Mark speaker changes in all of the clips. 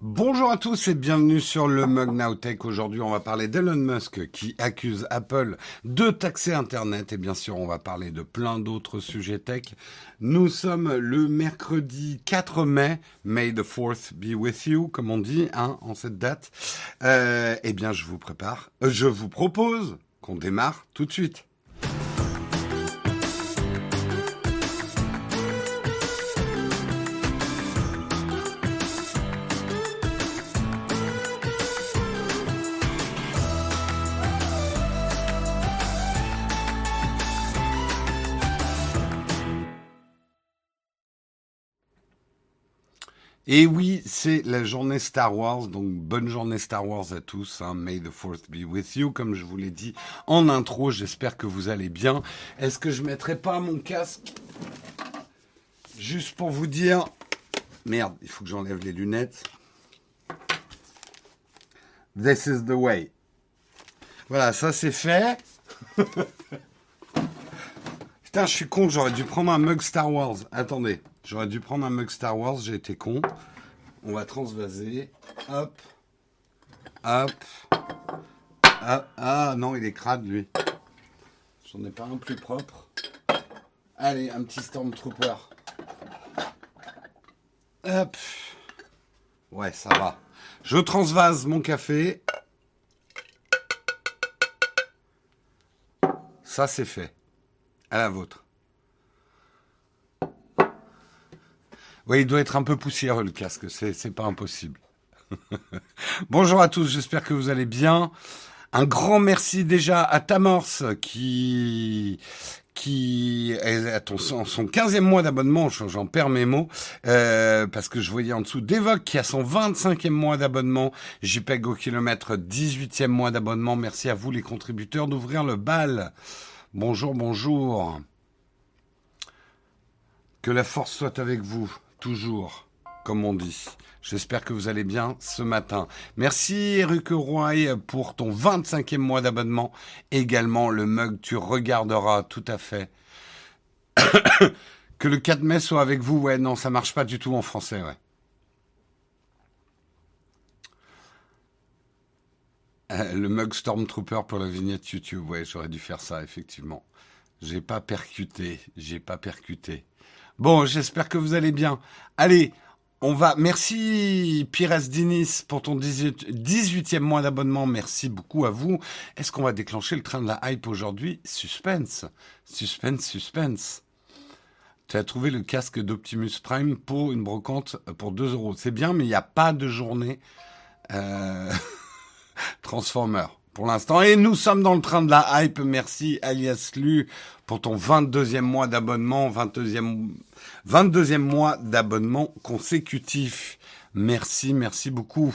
Speaker 1: Bonjour à tous et bienvenue sur le Mug Now Tech. Aujourd'hui, on va parler d'Elon Musk qui accuse Apple de taxer Internet et bien sûr, on va parler de plein d'autres sujets tech. Nous sommes le mercredi 4 mai. May the 4th be with you, comme on dit, hein, en cette date. Euh, eh bien, je vous prépare, euh, je vous propose qu'on démarre tout de suite. Et oui, c'est la journée Star Wars, donc bonne journée Star Wars à tous. Hein. May the Fourth be with you, comme je vous l'ai dit en intro. J'espère que vous allez bien. Est-ce que je mettrai pas mon casque juste pour vous dire Merde, il faut que j'enlève les lunettes. This is the way. Voilà, ça c'est fait. Putain, je suis con, j'aurais dû prendre un mug Star Wars. Attendez. J'aurais dû prendre un mug Star Wars, j'ai été con. On va transvaser. Hop. Hop. Ah, ah non, il est crade lui. J'en ai pas un plus propre. Allez, un petit Stormtrooper. Hop. Ouais, ça va. Je transvase mon café. Ça, c'est fait. À la vôtre. Oui, il doit être un peu poussiéreux le casque, c'est pas impossible. Bonjour à tous, j'espère que vous allez bien. Un grand merci déjà à Tamors qui qui est à son, son 15e mois d'abonnement, j'en perds mes mots, euh, parce que je voyais en dessous Devoc qui a son 25e mois d'abonnement, JPEG au kilomètre 18e mois d'abonnement. Merci à vous les contributeurs d'ouvrir le bal. Bonjour, bonjour. Que la force soit avec vous toujours, comme on dit. J'espère que vous allez bien ce matin. Merci Eric Roy pour ton 25e mois d'abonnement. Également le mug, tu regarderas tout à fait. que le 4 mai soit avec vous, ouais, non, ça marche pas du tout en français, ouais. Euh, le mug Stormtrooper pour la vignette YouTube, ouais, j'aurais dû faire ça, effectivement. J'ai pas percuté, j'ai pas percuté. Bon, j'espère que vous allez bien. Allez, on va. Merci Pires Dinis pour ton 18, e mois d'abonnement. Merci beaucoup à vous. Est-ce qu'on va déclencher le train de la hype aujourd'hui? Suspense. Suspense, suspense. Tu as trouvé le casque d'Optimus Prime pour une brocante pour 2 euros. C'est bien, mais il n'y a pas de journée euh... Transformer pour l'instant. Et nous sommes dans le train de la hype. Merci alias Lu pour ton 22e mois d'abonnement, 22e, 22e mois d'abonnement consécutif. Merci, merci beaucoup.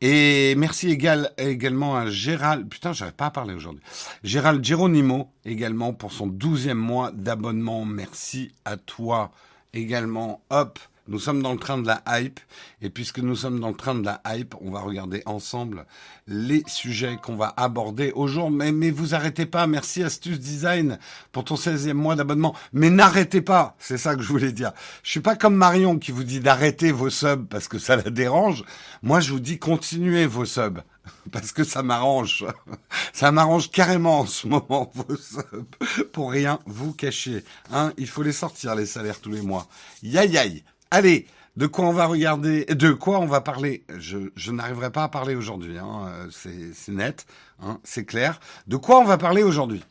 Speaker 1: Et merci également à Gérald, putain, j'arrive pas à parler aujourd'hui. Gérald Geronimo également pour son 12e mois d'abonnement. Merci à toi également. Hop. Nous sommes dans le train de la hype, et puisque nous sommes dans le train de la hype, on va regarder ensemble les sujets qu'on va aborder aujourd'hui. Mais, vous arrêtez pas, merci Astuce Design pour ton 16e mois d'abonnement. Mais n'arrêtez pas, c'est ça que je voulais dire. Je suis pas comme Marion qui vous dit d'arrêter vos subs parce que ça la dérange. Moi, je vous dis continuez vos subs parce que ça m'arrange. Ça m'arrange carrément en ce moment, vos subs, pour rien vous cacher. Hein, il faut les sortir, les salaires tous les mois. Yai yai. Allez, de quoi on va regarder, de quoi on va parler? Je, n'arriverai pas à parler aujourd'hui, hein, c'est net, hein, c'est clair. De quoi on va parler aujourd'hui?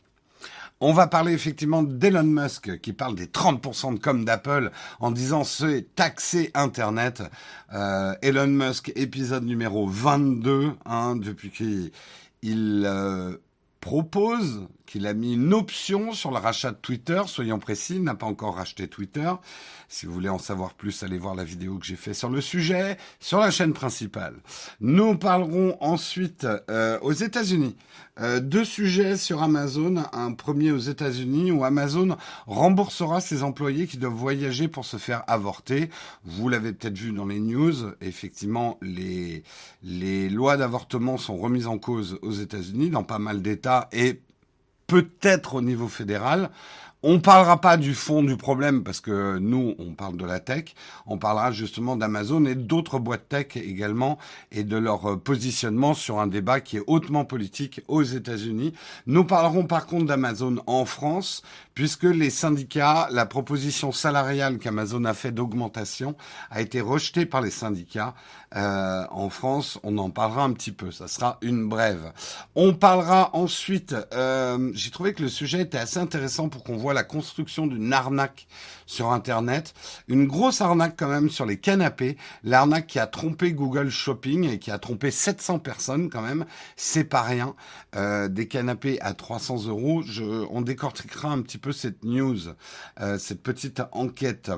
Speaker 1: On va parler effectivement d'Elon Musk qui parle des 30% de com d'Apple en disant c'est taxer Internet. Euh, Elon Musk, épisode numéro 22, hein, depuis qu'il euh, propose qu'il a mis une option sur le rachat de Twitter, soyons précis, il n'a pas encore racheté Twitter. Si vous voulez en savoir plus, allez voir la vidéo que j'ai fait sur le sujet, sur la chaîne principale. Nous parlerons ensuite euh, aux États-Unis. Euh, deux sujets sur Amazon. Un premier aux États-Unis où Amazon remboursera ses employés qui doivent voyager pour se faire avorter. Vous l'avez peut-être vu dans les news. Effectivement, les, les lois d'avortement sont remises en cause aux États-Unis dans pas mal d'États et peut-être au niveau fédéral. on parlera pas du fond du problème parce que nous, on parle de la tech. On parlera justement d'Amazon et d'autres boîtes tech également et de leur euh, positionnement sur un débat qui est hautement politique aux États-Unis. Nous parlerons par contre d'Amazon en France puisque les syndicats, la proposition salariale qu'Amazon a fait d'augmentation a été rejetée par les syndicats. Euh, en France, on en parlera un petit peu. Ça sera une brève. On parlera ensuite. Euh, J'ai trouvé que le sujet était assez intéressant pour qu'on voit la construction d'une arnaque sur Internet. Une grosse arnaque quand même sur les canapés. L'arnaque qui a trompé Google Shopping et qui a trompé 700 personnes quand même. C'est pas rien. Euh, des canapés à 300 euros. Je, on décortiquera un petit peu cette news, euh, cette petite enquête.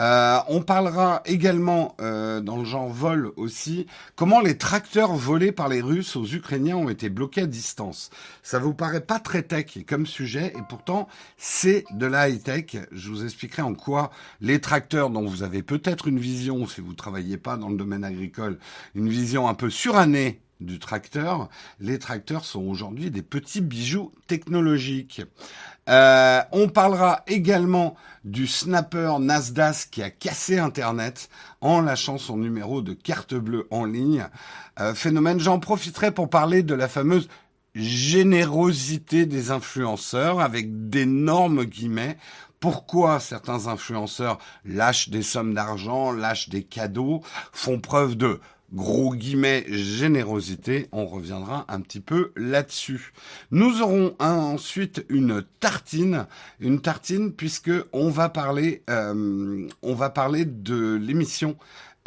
Speaker 1: Euh, on parlera également euh, dans le genre vol aussi comment les tracteurs volés par les Russes aux Ukrainiens ont été bloqués à distance. Ça vous paraît pas très tech comme sujet et pourtant c'est de la high tech. Je vous expliquerai en quoi les tracteurs dont vous avez peut-être une vision, si vous ne travaillez pas dans le domaine agricole, une vision un peu surannée du tracteur, les tracteurs sont aujourd'hui des petits bijoux technologiques. Euh, on parlera également du snapper Nasdaq qui a cassé Internet en lâchant son numéro de carte bleue en ligne. Euh, phénomène, j'en profiterai pour parler de la fameuse générosité des influenceurs avec d'énormes guillemets pourquoi certains influenceurs lâchent des sommes d'argent, lâchent des cadeaux, font preuve de gros guillemets générosité. On reviendra un petit peu là-dessus. Nous aurons ensuite une tartine, une tartine puisque on va parler, euh, on va parler de l'émission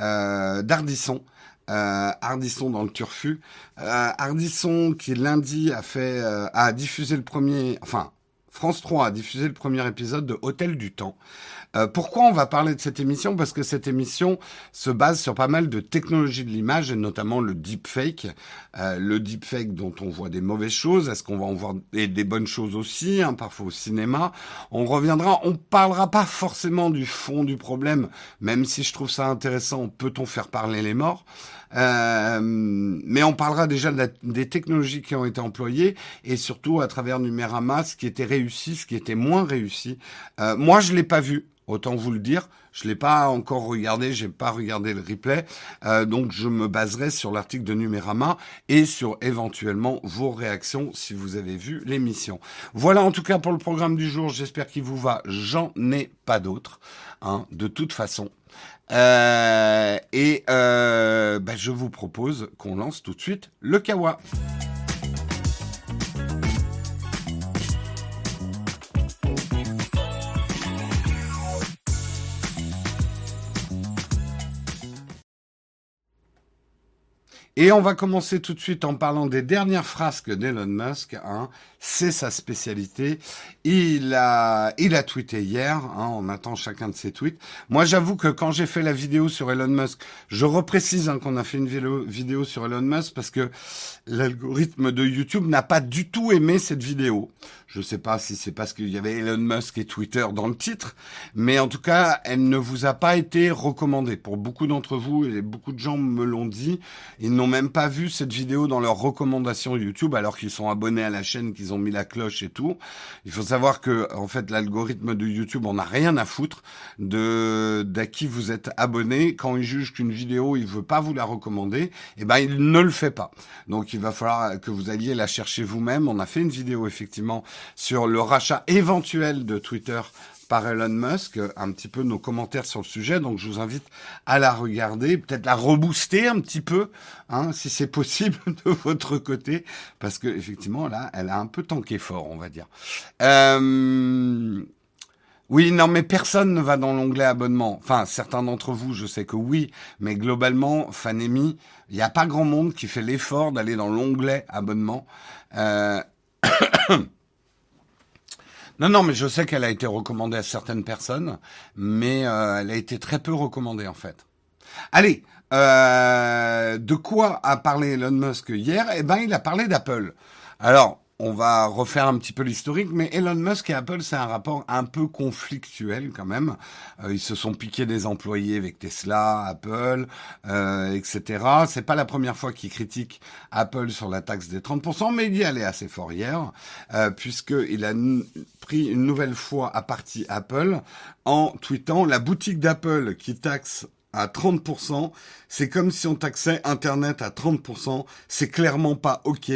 Speaker 1: euh, d'Ardisson. Euh, Ardisson dans le turfu. Euh, Ardisson qui lundi a fait, euh, a diffusé le premier, enfin France 3 a diffusé le premier épisode de Hôtel du Temps. Euh, pourquoi on va parler de cette émission? Parce que cette émission se base sur pas mal de technologies de l'image, et notamment le deepfake. Euh, le deepfake dont on voit des mauvaises choses, est-ce qu'on va en voir des, bonnes choses aussi, hein, parfois au cinéma? On reviendra, on parlera pas forcément du fond du problème, même si je trouve ça intéressant, peut-on faire parler les morts? Euh, mais on parlera déjà des technologies qui ont été employées et surtout à travers Numérama, ce qui était réussi, ce qui était moins réussi. Euh, moi, je l'ai pas vu. Autant vous le dire, je l'ai pas encore regardé, j'ai pas regardé le replay, euh, donc je me baserai sur l'article de Numérama et sur éventuellement vos réactions si vous avez vu l'émission. Voilà en tout cas pour le programme du jour. J'espère qu'il vous va. J'en ai pas d'autres, hein, de toute façon. Euh, et euh, bah, je vous propose qu'on lance tout de suite le Kawa. Et on va commencer tout de suite en parlant des dernières frasques d'Elon Musk. Hein. C'est sa spécialité. Il a, il a tweeté hier. Hein, on attend chacun de ses tweets. Moi, j'avoue que quand j'ai fait la vidéo sur Elon Musk, je reprécise hein, qu'on a fait une vidéo, sur Elon Musk parce que l'algorithme de YouTube n'a pas du tout aimé cette vidéo. Je ne sais pas si c'est parce qu'il y avait Elon Musk et Twitter dans le titre, mais en tout cas, elle ne vous a pas été recommandée. Pour beaucoup d'entre vous, et beaucoup de gens me l'ont dit, ils n'ont même pas vu cette vidéo dans leurs recommandations YouTube, alors qu'ils sont abonnés à la chaîne, ont mis la cloche et tout. Il faut savoir que, en fait, l'algorithme de YouTube, on n'a rien à foutre de d'à qui vous êtes abonné. Quand il juge qu'une vidéo, il veut pas vous la recommander, eh ben, il ne le fait pas. Donc, il va falloir que vous alliez la chercher vous-même. On a fait une vidéo, effectivement, sur le rachat éventuel de Twitter par Elon Musk, un petit peu nos commentaires sur le sujet. Donc je vous invite à la regarder, peut-être la rebooster un petit peu, hein, si c'est possible de votre côté, parce que effectivement là, elle a un peu tanké fort, on va dire. Euh... Oui, non, mais personne ne va dans l'onglet abonnement. Enfin, certains d'entre vous, je sais que oui, mais globalement, Fanemi, il n'y a pas grand monde qui fait l'effort d'aller dans l'onglet abonnement. Euh... Non, non, mais je sais qu'elle a été recommandée à certaines personnes, mais euh, elle a été très peu recommandée en fait. Allez, euh, de quoi a parlé Elon Musk hier? Eh ben, il a parlé d'Apple. Alors, on va refaire un petit peu l'historique, mais Elon Musk et Apple, c'est un rapport un peu conflictuel quand même. Euh, ils se sont piqués des employés avec Tesla, Apple, euh, etc. C'est pas la première fois qu'ils critiquent Apple sur la taxe des 30%, mais il y allait assez fort hier, euh, puisqu'il a pris une nouvelle fois à partie Apple en tweetant la boutique d'Apple qui taxe à 30%, c'est comme si on taxait Internet à 30%, c'est clairement pas OK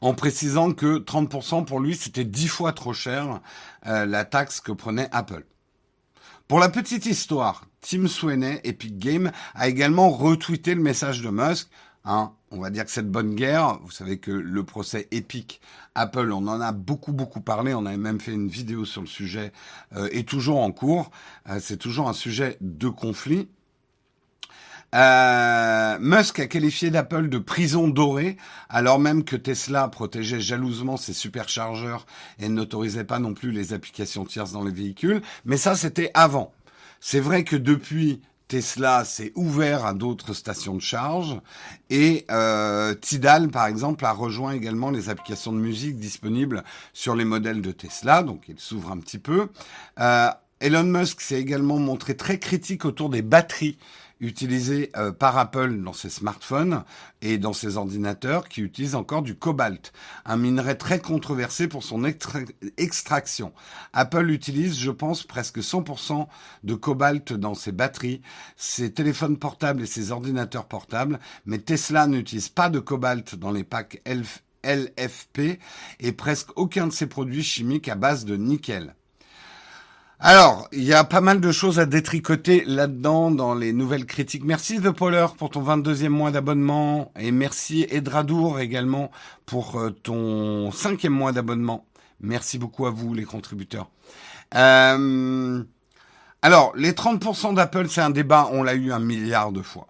Speaker 1: en précisant que 30% pour lui, c'était 10 fois trop cher euh, la taxe que prenait Apple. Pour la petite histoire, Tim Sweeney, Epic Games, a également retweeté le message de Musk. Hein, on va dire que cette bonne guerre, vous savez que le procès Epic Apple, on en a beaucoup beaucoup parlé, on avait même fait une vidéo sur le sujet, euh, est toujours en cours. Euh, c'est toujours un sujet de conflit. Euh, Musk a qualifié d'Apple de prison dorée, alors même que Tesla protégeait jalousement ses superchargeurs et n'autorisait pas non plus les applications tierces dans les véhicules. Mais ça, c'était avant. C'est vrai que depuis, Tesla s'est ouvert à d'autres stations de charge et euh, Tidal, par exemple, a rejoint également les applications de musique disponibles sur les modèles de Tesla, donc il s'ouvre un petit peu. Euh, Elon Musk s'est également montré très critique autour des batteries utilisé euh, par Apple dans ses smartphones et dans ses ordinateurs qui utilisent encore du cobalt, un minerai très controversé pour son extraction. Apple utilise, je pense, presque 100% de cobalt dans ses batteries, ses téléphones portables et ses ordinateurs portables, mais Tesla n'utilise pas de cobalt dans les packs LFP et presque aucun de ses produits chimiques à base de nickel. Alors, il y a pas mal de choses à détricoter là-dedans dans les nouvelles critiques. Merci The Polar pour ton 22e mois d'abonnement et merci Edradour également pour euh, ton cinquième mois d'abonnement. Merci beaucoup à vous les contributeurs. Euh, alors, les 30% d'Apple, c'est un débat, on l'a eu un milliard de fois.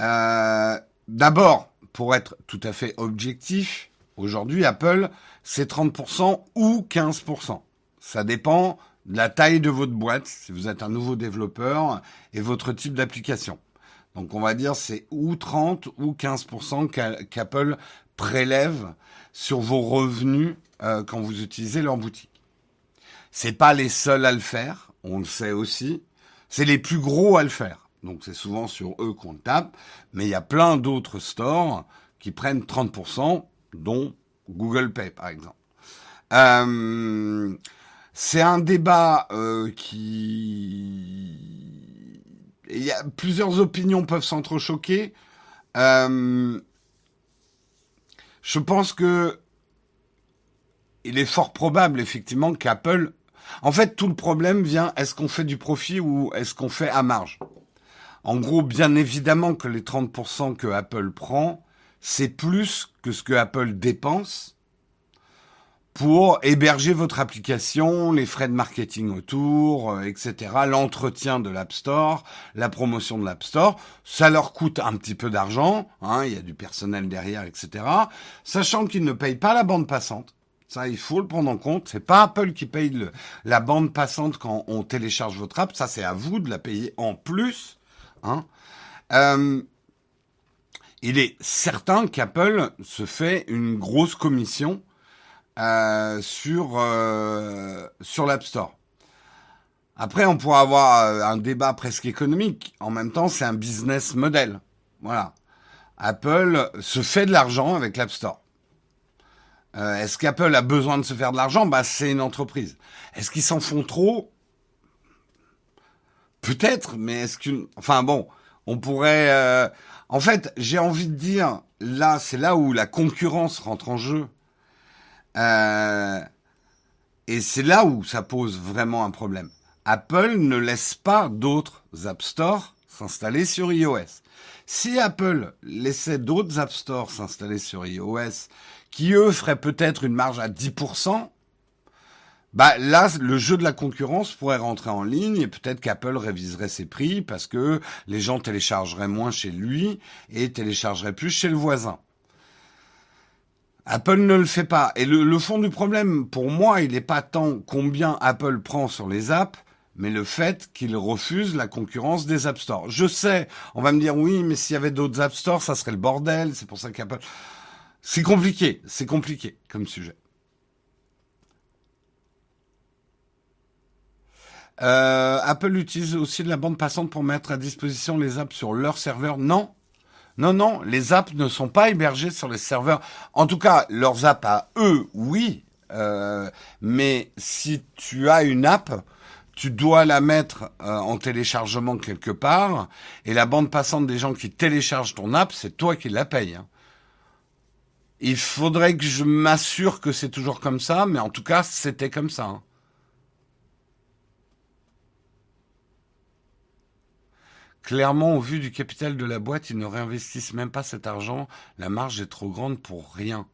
Speaker 1: Euh, D'abord, pour être tout à fait objectif, aujourd'hui, Apple, c'est 30% ou 15%. Ça dépend de la taille de votre boîte, si vous êtes un nouveau développeur, et votre type d'application. Donc on va dire c'est ou 30 ou 15% qu'Apple prélève sur vos revenus euh, quand vous utilisez leur boutique. C'est pas les seuls à le faire, on le sait aussi. C'est les plus gros à le faire. Donc c'est souvent sur eux qu'on tape, mais il y a plein d'autres stores qui prennent 30%, dont Google Pay par exemple. Euh, c'est un débat euh, qui... Il y a plusieurs opinions peuvent s'entrechoquer. Euh, je pense que il est fort probable effectivement qu'Apple... En fait, tout le problème vient, est-ce qu'on fait du profit ou est-ce qu'on fait à marge? En gros, bien évidemment que les 30% que Apple prend, c'est plus que ce que Apple dépense pour héberger votre application, les frais de marketing autour, euh, etc., l'entretien de l'App Store, la promotion de l'App Store. Ça leur coûte un petit peu d'argent, hein, il y a du personnel derrière, etc., sachant qu'ils ne payent pas la bande passante. Ça, il faut le prendre en compte. C'est pas Apple qui paye le, la bande passante quand on télécharge votre app. Ça, c'est à vous de la payer en plus. Hein. Euh, il est certain qu'Apple se fait une grosse commission euh, sur euh, sur l'App Store. Après, on pourra avoir euh, un débat presque économique. En même temps, c'est un business model. Voilà. Apple se fait de l'argent avec l'App Store. Est-ce qu'Apple a besoin de se faire de l'argent? Bah, c'est une entreprise. Est-ce qu'ils s'en font trop? Peut-être, mais est-ce qu'une... Enfin bon, on pourrait... En fait, j'ai envie de dire, là, c'est là où la concurrence rentre en jeu. Euh, et c'est là où ça pose vraiment un problème. Apple ne laisse pas d'autres App Store s'installer sur iOS. Si Apple laissait d'autres App Store s'installer sur iOS, qui eux feraient peut-être une marge à 10%, bah là, le jeu de la concurrence pourrait rentrer en ligne et peut-être qu'Apple réviserait ses prix parce que les gens téléchargeraient moins chez lui et téléchargeraient plus chez le voisin. Apple ne le fait pas. Et le, fond du problème, pour moi, il n'est pas tant combien Apple prend sur les apps, mais le fait qu'il refuse la concurrence des App Store. Je sais, on va me dire oui, mais s'il y avait d'autres App Store, ça serait le bordel. C'est pour ça qu'Apple... C'est compliqué, c'est compliqué comme sujet. Euh, Apple utilise aussi de la bande passante pour mettre à disposition les apps sur leur serveur. Non, non, non, les apps ne sont pas hébergées sur les serveurs. En tout cas, leurs apps à eux, oui. Euh, mais si tu as une app, tu dois la mettre euh, en téléchargement quelque part. Et la bande passante des gens qui téléchargent ton app, c'est toi qui la payes. Hein. Il faudrait que je m'assure que c'est toujours comme ça, mais en tout cas, c'était comme ça. Hein. Clairement, au vu du capital de la boîte, ils ne réinvestissent même pas cet argent. La marge est trop grande pour rien.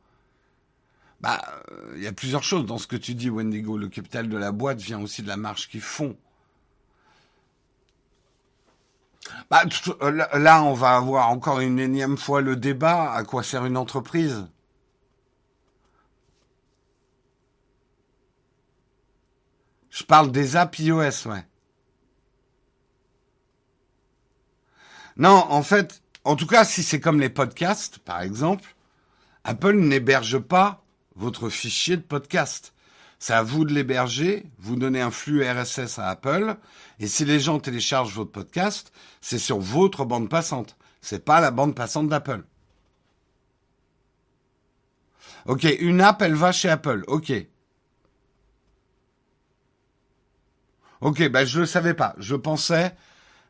Speaker 1: Bah, il euh, y a plusieurs choses dans ce que tu dis, Wendigo. Le capital de la boîte vient aussi de la marge qu'ils font. Bah, euh, là, on va avoir encore une énième fois le débat. À quoi sert une entreprise? Je parle des apps iOS, ouais. Non, en fait, en tout cas, si c'est comme les podcasts, par exemple, Apple n'héberge pas votre fichier de podcast. C'est à vous de l'héberger, vous donnez un flux RSS à Apple, et si les gens téléchargent votre podcast, c'est sur votre bande passante. C'est pas la bande passante d'Apple. Ok, une app, elle va chez Apple. Ok. Ok, ben je le savais pas. Je pensais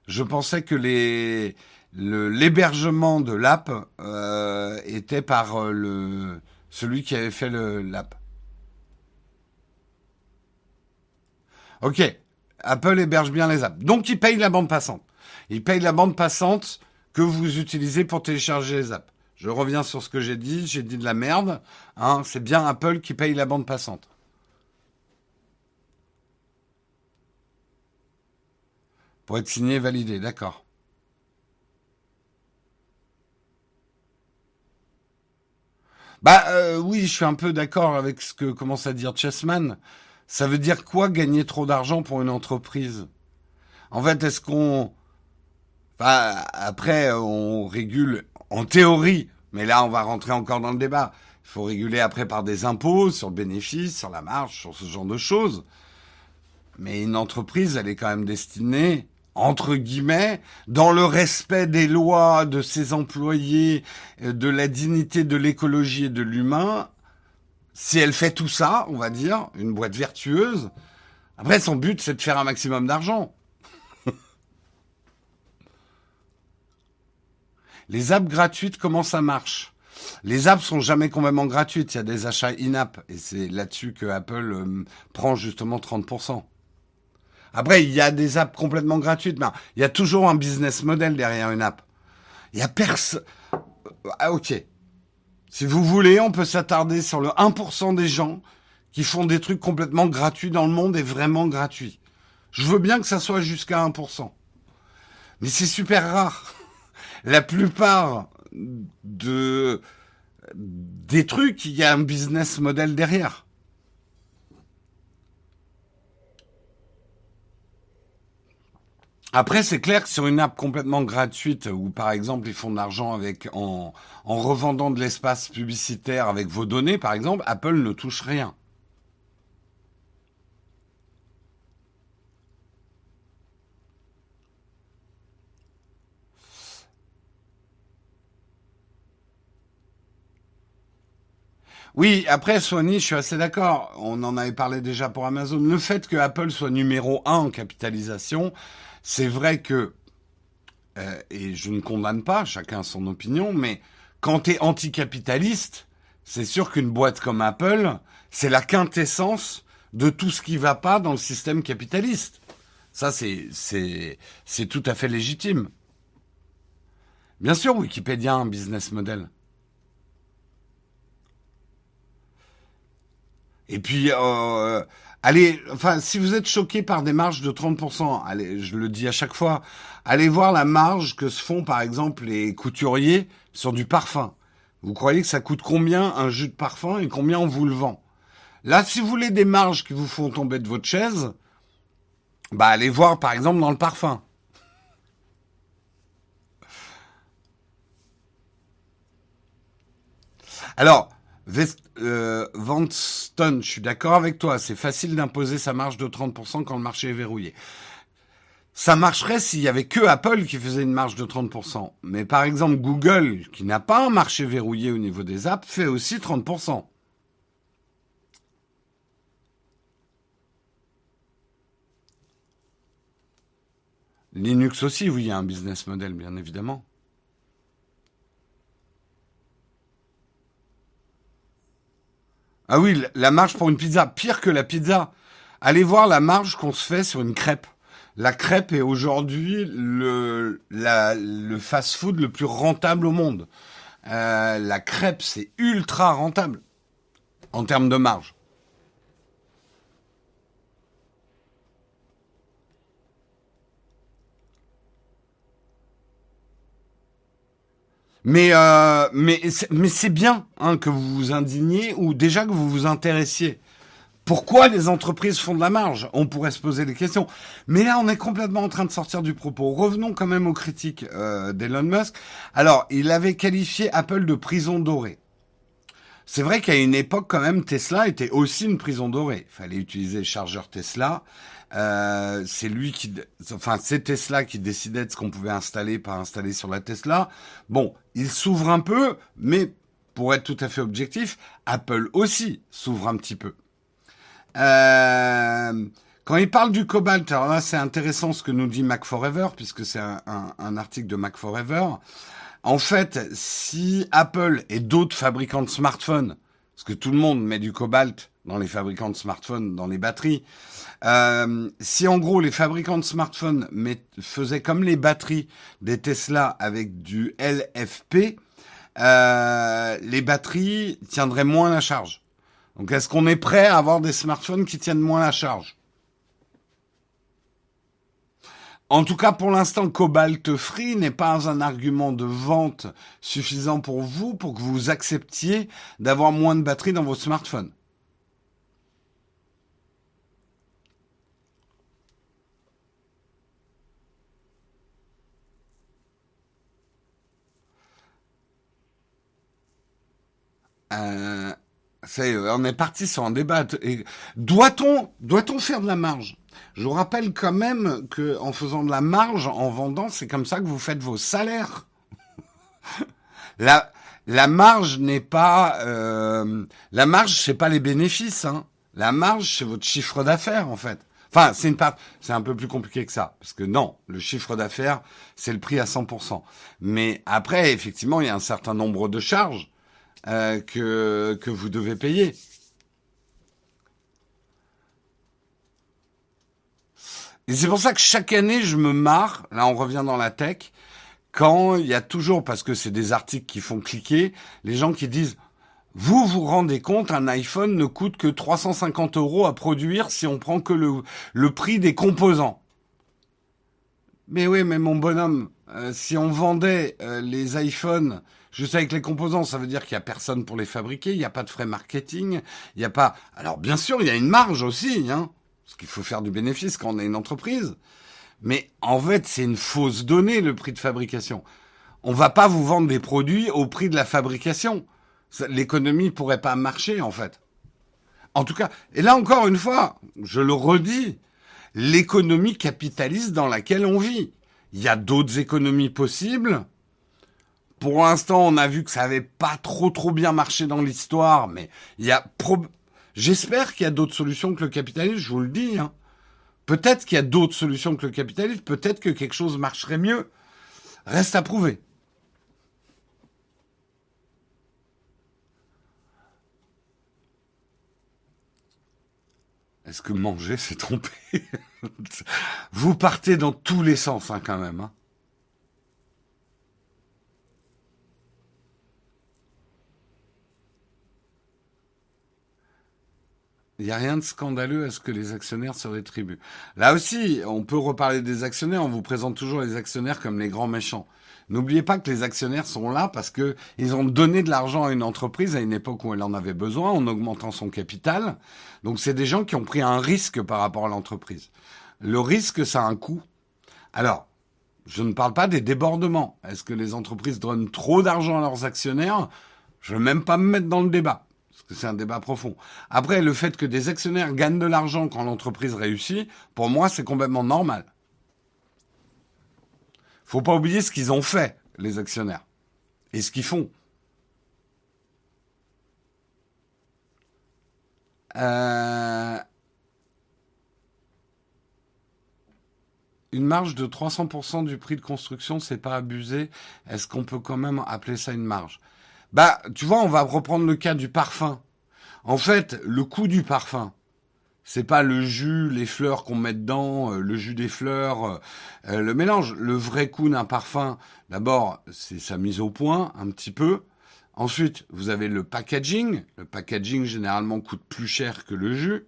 Speaker 1: je pensais que les l'hébergement de l'app euh, était par euh, le celui qui avait fait l'app. Ok, Apple héberge bien les apps. Donc il paye la bande passante. Il paye la bande passante que vous utilisez pour télécharger les apps. Je reviens sur ce que j'ai dit, j'ai dit de la merde. Hein, c'est bien Apple qui paye la bande passante. Pour être signé, validé, d'accord. Bah euh, oui, je suis un peu d'accord avec ce que commence à dire Chessman. Ça veut dire quoi gagner trop d'argent pour une entreprise? En fait, est-ce qu'on... Après, on régule en théorie, mais là, on va rentrer encore dans le débat. Il faut réguler après par des impôts sur le bénéfice, sur la marge, sur ce genre de choses. Mais une entreprise, elle est quand même destinée entre guillemets, dans le respect des lois de ses employés, euh, de la dignité de l'écologie et de l'humain, si elle fait tout ça, on va dire, une boîte vertueuse, après son but c'est de faire un maximum d'argent. Les apps gratuites, comment ça marche? Les apps sont jamais complètement gratuites, il y a des achats in-app, et c'est là-dessus que Apple euh, prend justement 30%. Après, il y a des apps complètement gratuites, mais il y a toujours un business model derrière une app. Il y a personne. Ah, ok. Si vous voulez, on peut s'attarder sur le 1% des gens qui font des trucs complètement gratuits dans le monde et vraiment gratuits. Je veux bien que ça soit jusqu'à 1%. Mais c'est super rare. La plupart de, des trucs, il y a un business model derrière. Après, c'est clair que sur une app complètement gratuite, où par exemple ils font de l'argent avec en, en revendant de l'espace publicitaire avec vos données, par exemple, Apple ne touche rien. Oui, après Sony, je suis assez d'accord. On en avait parlé déjà pour Amazon. Le fait que Apple soit numéro un en capitalisation, c'est vrai que, euh, et je ne condamne pas, chacun son opinion, mais quand tu es anticapitaliste, c'est sûr qu'une boîte comme Apple, c'est la quintessence de tout ce qui va pas dans le système capitaliste. Ça, c'est tout à fait légitime. Bien sûr, Wikipédia a un business model. Et puis, euh, Allez, enfin, si vous êtes choqué par des marges de 30%, allez, je le dis à chaque fois, allez voir la marge que se font, par exemple, les couturiers sur du parfum. Vous croyez que ça coûte combien un jus de parfum et combien on vous le vend? Là, si vous voulez des marges qui vous font tomber de votre chaise, bah, allez voir, par exemple, dans le parfum. Alors, euh, je suis d'accord avec toi, c'est facile d'imposer sa marge de 30% quand le marché est verrouillé. Ça marcherait s'il y avait que Apple qui faisait une marge de 30%. Mais par exemple, Google, qui n'a pas un marché verrouillé au niveau des apps, fait aussi 30%. Linux aussi, oui, il y a un business model, bien évidemment. Ah oui, la marge pour une pizza, pire que la pizza. Allez voir la marge qu'on se fait sur une crêpe. La crêpe est aujourd'hui le, fast-food le plus rentable au monde. Euh, la crêpe, c'est ultra rentable en termes de marge. Mais euh, mais mais c'est bien hein, que vous vous indigniez ou déjà que vous vous intéressiez. Pourquoi les entreprises font de la marge? On pourrait se poser des questions. Mais là, on est complètement en train de sortir du propos. Revenons quand même aux critiques euh, d'Elon Musk. Alors, il avait qualifié Apple de prison dorée. C'est vrai qu'à une époque, quand même, Tesla était aussi une prison dorée. Il fallait utiliser le chargeur Tesla. Euh, c'est lui qui, enfin, c'est Tesla qui décidait de ce qu'on pouvait installer, pas installer sur la Tesla. Bon, il s'ouvre un peu, mais pour être tout à fait objectif, Apple aussi s'ouvre un petit peu. Euh, quand il parle du cobalt, alors là c'est intéressant ce que nous dit Mac Forever, puisque c'est un, un, article de Mac Forever. En fait, si Apple et d'autres fabricants de smartphones, parce que tout le monde met du cobalt dans les fabricants de smartphones, dans les batteries, euh, si en gros les fabricants de smartphones faisaient comme les batteries des Tesla avec du LFP, euh, les batteries tiendraient moins la charge. Donc est-ce qu'on est prêt à avoir des smartphones qui tiennent moins la charge? En tout cas, pour l'instant, Cobalt Free n'est pas un argument de vente suffisant pour vous pour que vous acceptiez d'avoir moins de batterie dans vos smartphones. Euh, on est parti sur un débat. Doit-on, doit-on faire de la marge? Je vous rappelle quand même que en faisant de la marge, en vendant, c'est comme ça que vous faites vos salaires. la, la marge n'est pas, euh, la marge c'est pas les bénéfices. Hein. La marge c'est votre chiffre d'affaires en fait. Enfin, c'est une part, c'est un peu plus compliqué que ça, parce que non, le chiffre d'affaires, c'est le prix à 100%. Mais après, effectivement, il y a un certain nombre de charges euh, que, que vous devez payer. Et c'est pour ça que chaque année, je me marre, là on revient dans la tech, quand il y a toujours, parce que c'est des articles qui font cliquer, les gens qui disent, vous vous rendez compte, un iPhone ne coûte que 350 euros à produire si on prend que le, le prix des composants. Mais oui, mais mon bonhomme, euh, si on vendait euh, les iPhones Juste avec les composants, ça veut dire qu'il y a personne pour les fabriquer, il n'y a pas de frais marketing, il n'y a pas. Alors bien sûr, il y a une marge aussi, hein, parce qu'il faut faire du bénéfice quand on est une entreprise. Mais en fait, c'est une fausse donnée le prix de fabrication. On va pas vous vendre des produits au prix de la fabrication. L'économie pourrait pas marcher en fait. En tout cas, et là encore une fois, je le redis, l'économie capitaliste dans laquelle on vit. Il y a d'autres économies possibles. Pour l'instant, on a vu que ça avait pas trop trop bien marché dans l'histoire, mais il y a j'espère qu'il y a d'autres solutions que le capitalisme, je vous le dis. Hein. Peut-être qu'il y a d'autres solutions que le capitalisme, peut-être que quelque chose marcherait mieux. Reste à prouver. Est-ce que manger, c'est tromper Vous partez dans tous les sens, hein, quand même. Hein. Il n'y a rien de scandaleux à ce que les actionnaires se rétribuent. Là aussi, on peut reparler des actionnaires. On vous présente toujours les actionnaires comme les grands méchants. N'oubliez pas que les actionnaires sont là parce que ils ont donné de l'argent à une entreprise à une époque où elle en avait besoin en augmentant son capital. Donc c'est des gens qui ont pris un risque par rapport à l'entreprise. Le risque, ça a un coût. Alors, je ne parle pas des débordements. Est-ce que les entreprises donnent trop d'argent à leurs actionnaires? Je veux même pas me mettre dans le débat, c'est un débat profond. Après, le fait que des actionnaires gagnent de l'argent quand l'entreprise réussit, pour moi, c'est complètement normal. Faut pas oublier ce qu'ils ont fait, les actionnaires, et ce qu'ils font. Euh, une marge de 300% du prix de construction, c'est pas abusé. Est-ce qu'on peut quand même appeler ça une marge? Bah, tu vois, on va reprendre le cas du parfum. En fait, le coût du parfum, c'est pas le jus, les fleurs qu'on met dedans, euh, le jus des fleurs, euh, le mélange. Le vrai coût d'un parfum, d'abord, c'est sa mise au point, un petit peu. Ensuite, vous avez le packaging. Le packaging, généralement, coûte plus cher que le jus.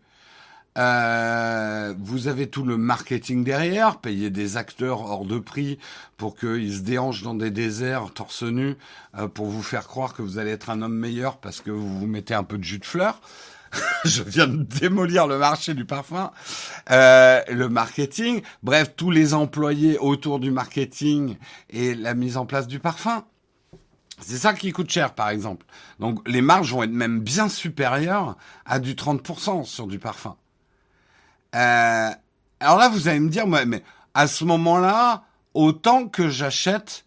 Speaker 1: Euh, vous avez tout le marketing derrière, payer des acteurs hors de prix pour qu'ils se déhanchent dans des déserts torse nu euh, pour vous faire croire que vous allez être un homme meilleur parce que vous vous mettez un peu de jus de fleurs. Je viens de démolir le marché du parfum. Euh, le marketing, bref, tous les employés autour du marketing et la mise en place du parfum. C'est ça qui coûte cher, par exemple. Donc les marges vont être même bien supérieures à du 30% sur du parfum. Euh, alors là, vous allez me dire, mais, à ce moment-là, autant que j'achète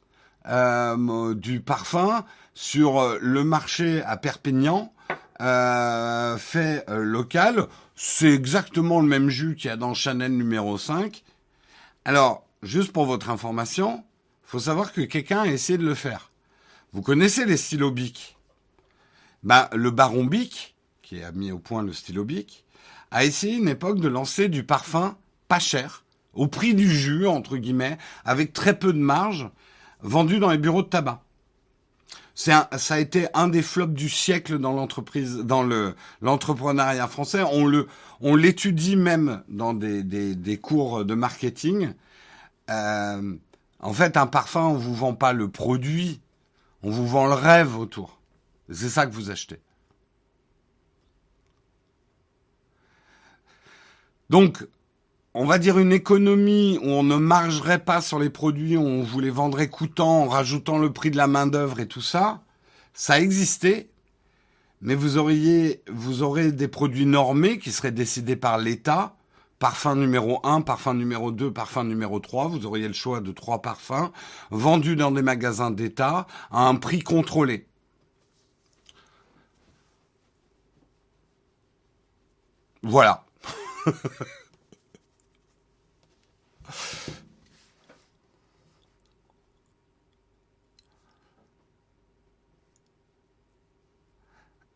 Speaker 1: euh, du parfum sur euh, le marché à Perpignan, euh, fait euh, local, c'est exactement le même jus qu'il y a dans Chanel numéro 5. Alors, juste pour votre information, faut savoir que quelqu'un a essayé de le faire. Vous connaissez les stylos Bic? Ben, Le baron qui a mis au point le stylo Bic, a essayé une époque de lancer du parfum pas cher, au prix du jus, entre guillemets, avec très peu de marge, vendu dans les bureaux de tabac. C'est ça a été un des flops du siècle dans l'entreprise, dans le l'entrepreneuriat français. On le, on l'étudie même dans des, des, des, cours de marketing. Euh, en fait, un parfum, on vous vend pas le produit, on vous vend le rêve autour. C'est ça que vous achetez. Donc, on va dire une économie où on ne margerait pas sur les produits, où on vous les vendrait coûtant en rajoutant le prix de la main-d'œuvre et tout ça, ça existait, mais vous auriez, vous aurez des produits normés qui seraient décidés par l'État. Parfum numéro 1, parfum numéro 2, parfum numéro 3. Vous auriez le choix de trois parfums vendus dans des magasins d'État à un prix contrôlé. Voilà.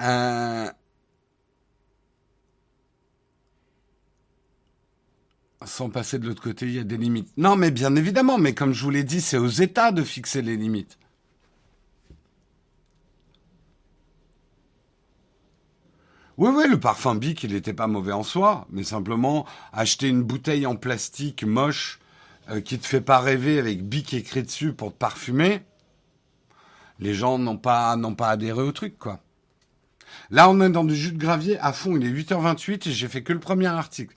Speaker 1: Euh, sans passer de l'autre côté, il y a des limites. Non, mais bien évidemment, mais comme je vous l'ai dit, c'est aux États de fixer les limites. Oui, oui, le parfum Bic, il n'était pas mauvais en soi, mais simplement acheter une bouteille en plastique moche euh, qui te fait pas rêver avec Bic écrit dessus pour te parfumer, les gens n'ont pas n'ont pas adhéré au truc, quoi. Là, on est dans du jus de gravier à fond. Il est 8h28 et j'ai fait que le premier article.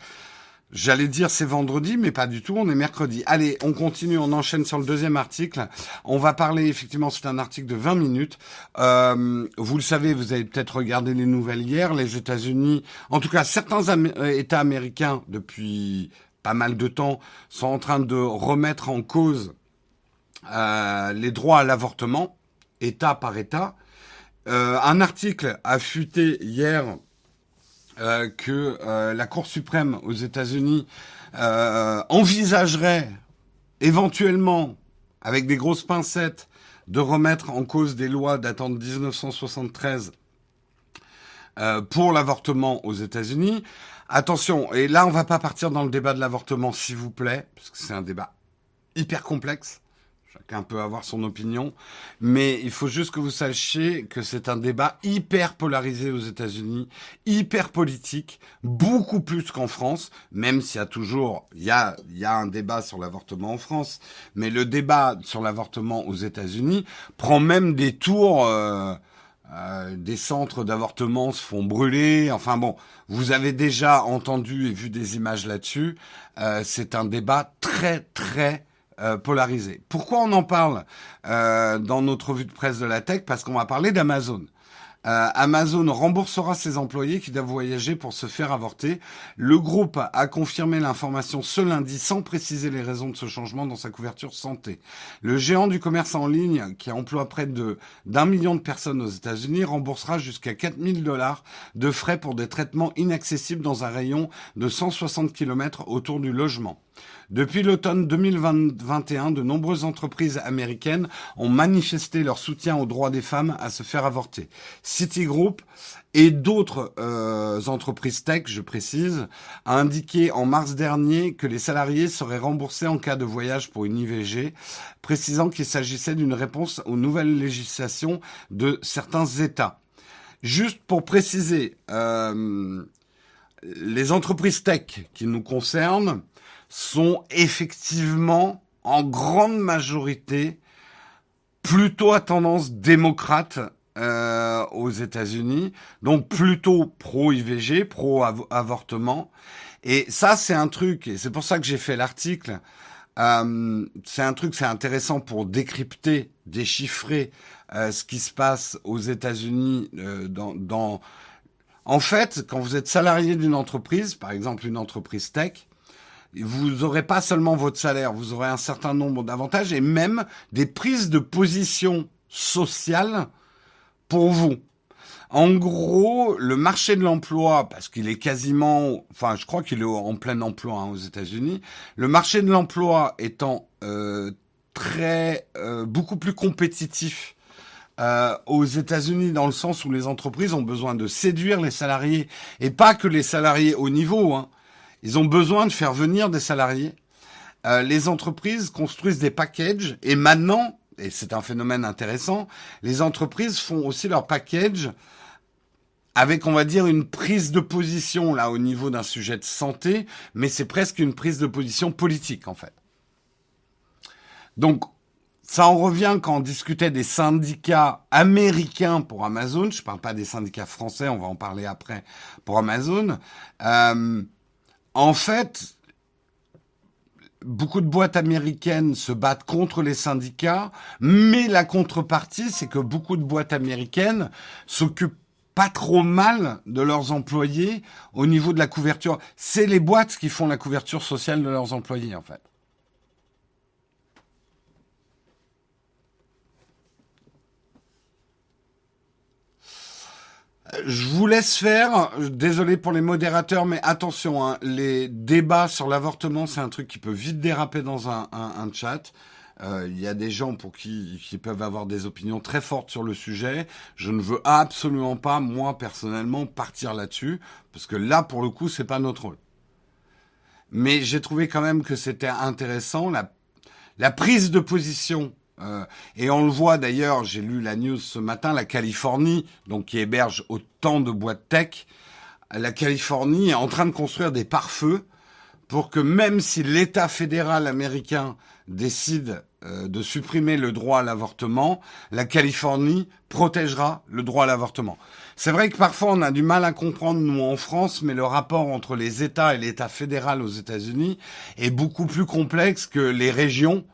Speaker 1: J'allais dire c'est vendredi, mais pas du tout, on est mercredi. Allez, on continue, on enchaîne sur le deuxième article. On va parler, effectivement, c'est un article de 20 minutes. Euh, vous le savez, vous avez peut-être regardé les nouvelles hier, les États-Unis, en tout cas certains euh, États américains, depuis pas mal de temps, sont en train de remettre en cause euh, les droits à l'avortement, État par État. Euh, un article a fuité hier euh, que euh, la Cour suprême aux États-Unis euh, envisagerait éventuellement, avec des grosses pincettes, de remettre en cause des lois datant de 1973 pour l'avortement aux États-Unis. Attention, et là on va pas partir dans le débat de l'avortement, s'il vous plaît, parce que c'est un débat hyper complexe. Chacun peut avoir son opinion, mais il faut juste que vous sachiez que c'est un débat hyper polarisé aux États-Unis, hyper politique, beaucoup plus qu'en France, même s'il y a toujours, il y a, il y a un débat sur l'avortement en France, mais le débat sur l'avortement aux États-Unis prend même des tours. Euh, euh, des centres d'avortement se font brûler. Enfin bon, vous avez déjà entendu et vu des images là-dessus. Euh, c'est un débat très très euh, polarisé. Pourquoi on en parle euh, dans notre revue de presse de la tech? Parce qu'on va parler d'Amazon. Euh, Amazon remboursera ses employés qui doivent voyager pour se faire avorter. Le groupe a confirmé l'information ce lundi sans préciser les raisons de ce changement dans sa couverture santé. Le géant du commerce en ligne, qui emploie près de d'un million de personnes aux États-Unis, remboursera jusqu'à 4000 dollars de frais pour des traitements inaccessibles dans un rayon de 160 km autour du logement. Depuis l'automne 2021, de nombreuses entreprises américaines ont manifesté leur soutien aux droits des femmes à se faire avorter. Citigroup et d'autres euh, entreprises tech, je précise, a indiqué en mars dernier que les salariés seraient remboursés en cas de voyage pour une IVG, précisant qu'il s'agissait d'une réponse aux nouvelles législations de certains États. Juste pour préciser, euh, les entreprises tech qui nous concernent, sont effectivement en grande majorité plutôt à tendance démocrate euh, aux États-Unis, donc plutôt pro-IVG, pro-avortement. Et ça, c'est un truc, et c'est pour ça que j'ai fait l'article. Euh, c'est un truc, c'est intéressant pour décrypter, déchiffrer euh, ce qui se passe aux États-Unis euh, dans, dans. En fait, quand vous êtes salarié d'une entreprise, par exemple une entreprise tech, vous n'aurez pas seulement votre salaire, vous aurez un certain nombre d'avantages et même des prises de position sociales pour vous. En gros, le marché de l'emploi, parce qu'il est quasiment, enfin, je crois qu'il est en plein emploi hein, aux États-Unis, le marché de l'emploi étant euh, très, euh, beaucoup plus compétitif euh, aux États-Unis dans le sens où les entreprises ont besoin de séduire les salariés et pas que les salariés au niveau. Hein. Ils ont besoin de faire venir des salariés. Euh, les entreprises construisent des packages et maintenant, et c'est un phénomène intéressant, les entreprises font aussi leur package avec, on va dire, une prise de position là au niveau d'un sujet de santé, mais c'est presque une prise de position politique en fait. Donc, ça en revient quand on discutait des syndicats américains pour Amazon. Je parle pas des syndicats français, on va en parler après pour Amazon. Euh, en fait, beaucoup de boîtes américaines se battent contre les syndicats, mais la contrepartie, c'est que beaucoup de boîtes américaines s'occupent pas trop mal de leurs employés au niveau de la couverture. C'est les boîtes qui font la couverture sociale de leurs employés, en fait. Je vous laisse faire. Désolé pour les modérateurs, mais attention, hein, les débats sur l'avortement, c'est un truc qui peut vite déraper dans un, chat. Euh, il y a des gens pour qui, qui peuvent avoir des opinions très fortes sur le sujet. Je ne veux absolument pas, moi personnellement, partir là-dessus, parce que là, pour le coup, c'est pas notre rôle. Mais j'ai trouvé quand même que c'était intéressant la, la prise de position euh, et on le voit d'ailleurs, j'ai lu la news ce matin, la Californie, donc qui héberge autant de boîtes tech, la Californie est en train de construire des pare-feux pour que même si l'État fédéral américain décide euh, de supprimer le droit à l'avortement, la Californie protégera le droit à l'avortement. C'est vrai que parfois on a du mal à comprendre nous en France, mais le rapport entre les États et l'État fédéral aux États-Unis est beaucoup plus complexe que les régions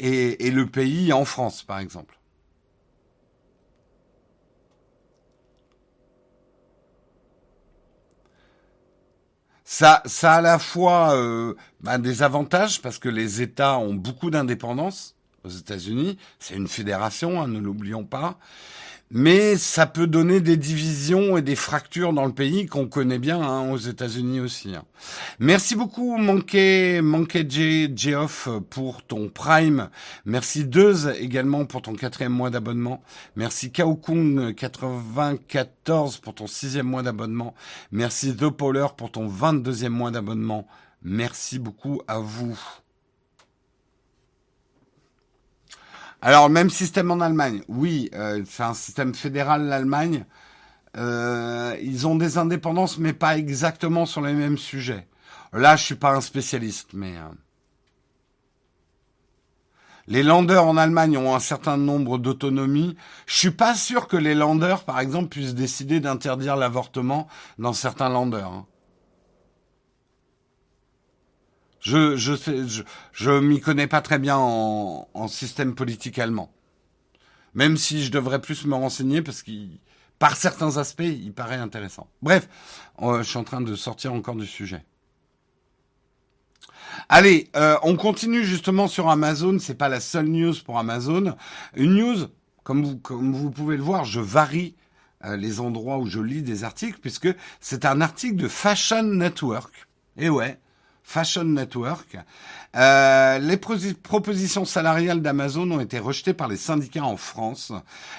Speaker 1: et, le pays en France, par exemple. Ça, a à la fois euh, bah, des avantages parce que les États ont beaucoup d'indépendance aux États-Unis. C'est une fédération, hein, ne l'oublions pas mais ça peut donner des divisions et des fractures dans le pays qu'on connaît bien hein, aux États-Unis aussi. Hein. Merci beaucoup Monkey J, Geoff pour ton Prime. Merci Deuse également pour ton quatrième mois d'abonnement. Merci Kaokung 94 pour ton sixième mois d'abonnement. Merci The Polar pour ton 22e mois d'abonnement. Merci beaucoup à vous. Alors, même système en Allemagne. Oui, euh, c'est un système fédéral, l'Allemagne. Euh, ils ont des indépendances, mais pas exactement sur les mêmes sujets. Là, je suis pas un spécialiste, mais... Euh, les landers en Allemagne ont un certain nombre d'autonomies. Je suis pas sûr que les landers, par exemple, puissent décider d'interdire l'avortement dans certains landers. Hein. Je je sais, je, je m'y connais pas très bien en, en, système politique allemand. Même si je devrais plus me renseigner parce qu'il par certains aspects, il paraît intéressant. Bref, je suis en train de sortir encore du sujet. Allez, euh, on continue justement sur Amazon. C'est pas la seule news pour Amazon. Une news, comme vous, comme vous pouvez le voir, je varie euh, les endroits où je lis des articles puisque c'est un article de Fashion Network. Et ouais, Fashion Network. Euh, les propositions salariales d'Amazon ont été rejetées par les syndicats en France.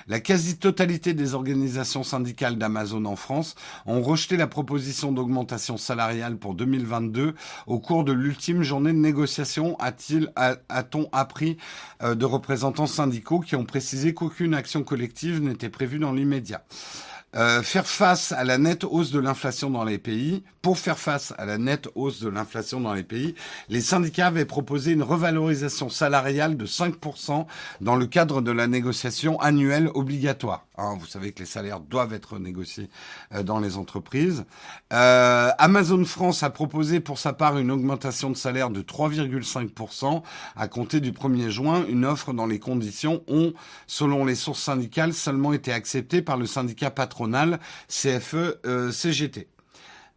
Speaker 1: La quasi-totalité des organisations syndicales d'Amazon en France ont rejeté la proposition d'augmentation salariale pour 2022 au cours de l'ultime journée de négociation, a-t-il, a-t-on appris euh, de représentants syndicaux qui ont précisé qu'aucune action collective n'était prévue dans l'immédiat. Euh, faire face à la nette hausse de l'inflation dans les pays, pour faire face à la nette hausse de l'inflation dans les pays, les syndicats avaient proposé une revalorisation salariale de 5% dans le cadre de la négociation annuelle obligatoire. Hein, vous savez que les salaires doivent être négociés euh, dans les entreprises. Euh, Amazon France a proposé pour sa part une augmentation de salaire de 3,5% à compter du 1er juin. Une offre dans les conditions ont, selon les sources syndicales, seulement été acceptées par le syndicat patron CFE-CGT.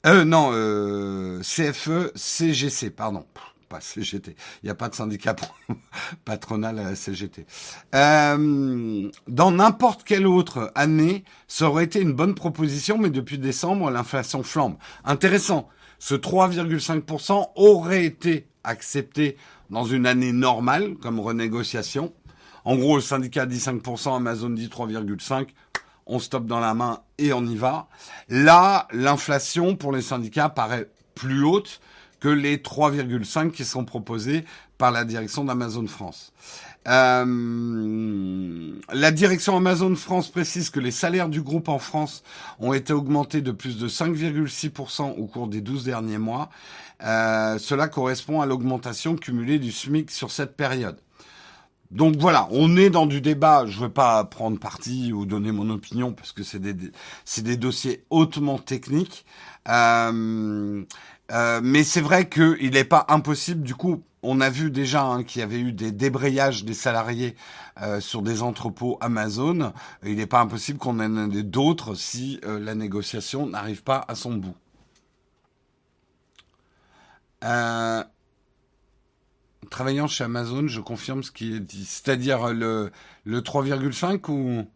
Speaker 1: Euh, euh, non, euh, CFE-CGC, pardon. Pas CGT. Il n'y a pas de syndicat patronal à la CGT. Euh, dans n'importe quelle autre année, ça aurait été une bonne proposition, mais depuis décembre, l'inflation flambe. Intéressant. Ce 3,5% aurait été accepté dans une année normale comme renégociation. En gros, le syndicat dit 5%, Amazon dit 3,5% on stoppe dans la main et on y va. Là, l'inflation pour les syndicats paraît plus haute que les 3,5 qui sont proposés par la direction d'Amazon France. Euh, la direction Amazon France précise que les salaires du groupe en France ont été augmentés de plus de 5,6% au cours des 12 derniers mois. Euh, cela correspond à l'augmentation cumulée du SMIC sur cette période. Donc voilà, on est dans du débat. Je ne veux pas prendre parti ou donner mon opinion parce que c'est des, des dossiers hautement techniques. Euh, euh, mais c'est vrai qu'il n'est pas impossible. Du coup, on a vu déjà hein, qu'il y avait eu des débrayages des salariés euh, sur des entrepôts Amazon. Il n'est pas impossible qu'on en ait d'autres si la négociation n'arrive pas à son bout. Euh, travaillant chez Amazon, je confirme ce qui est dit. C'est-à-dire le, le 3,5 ou...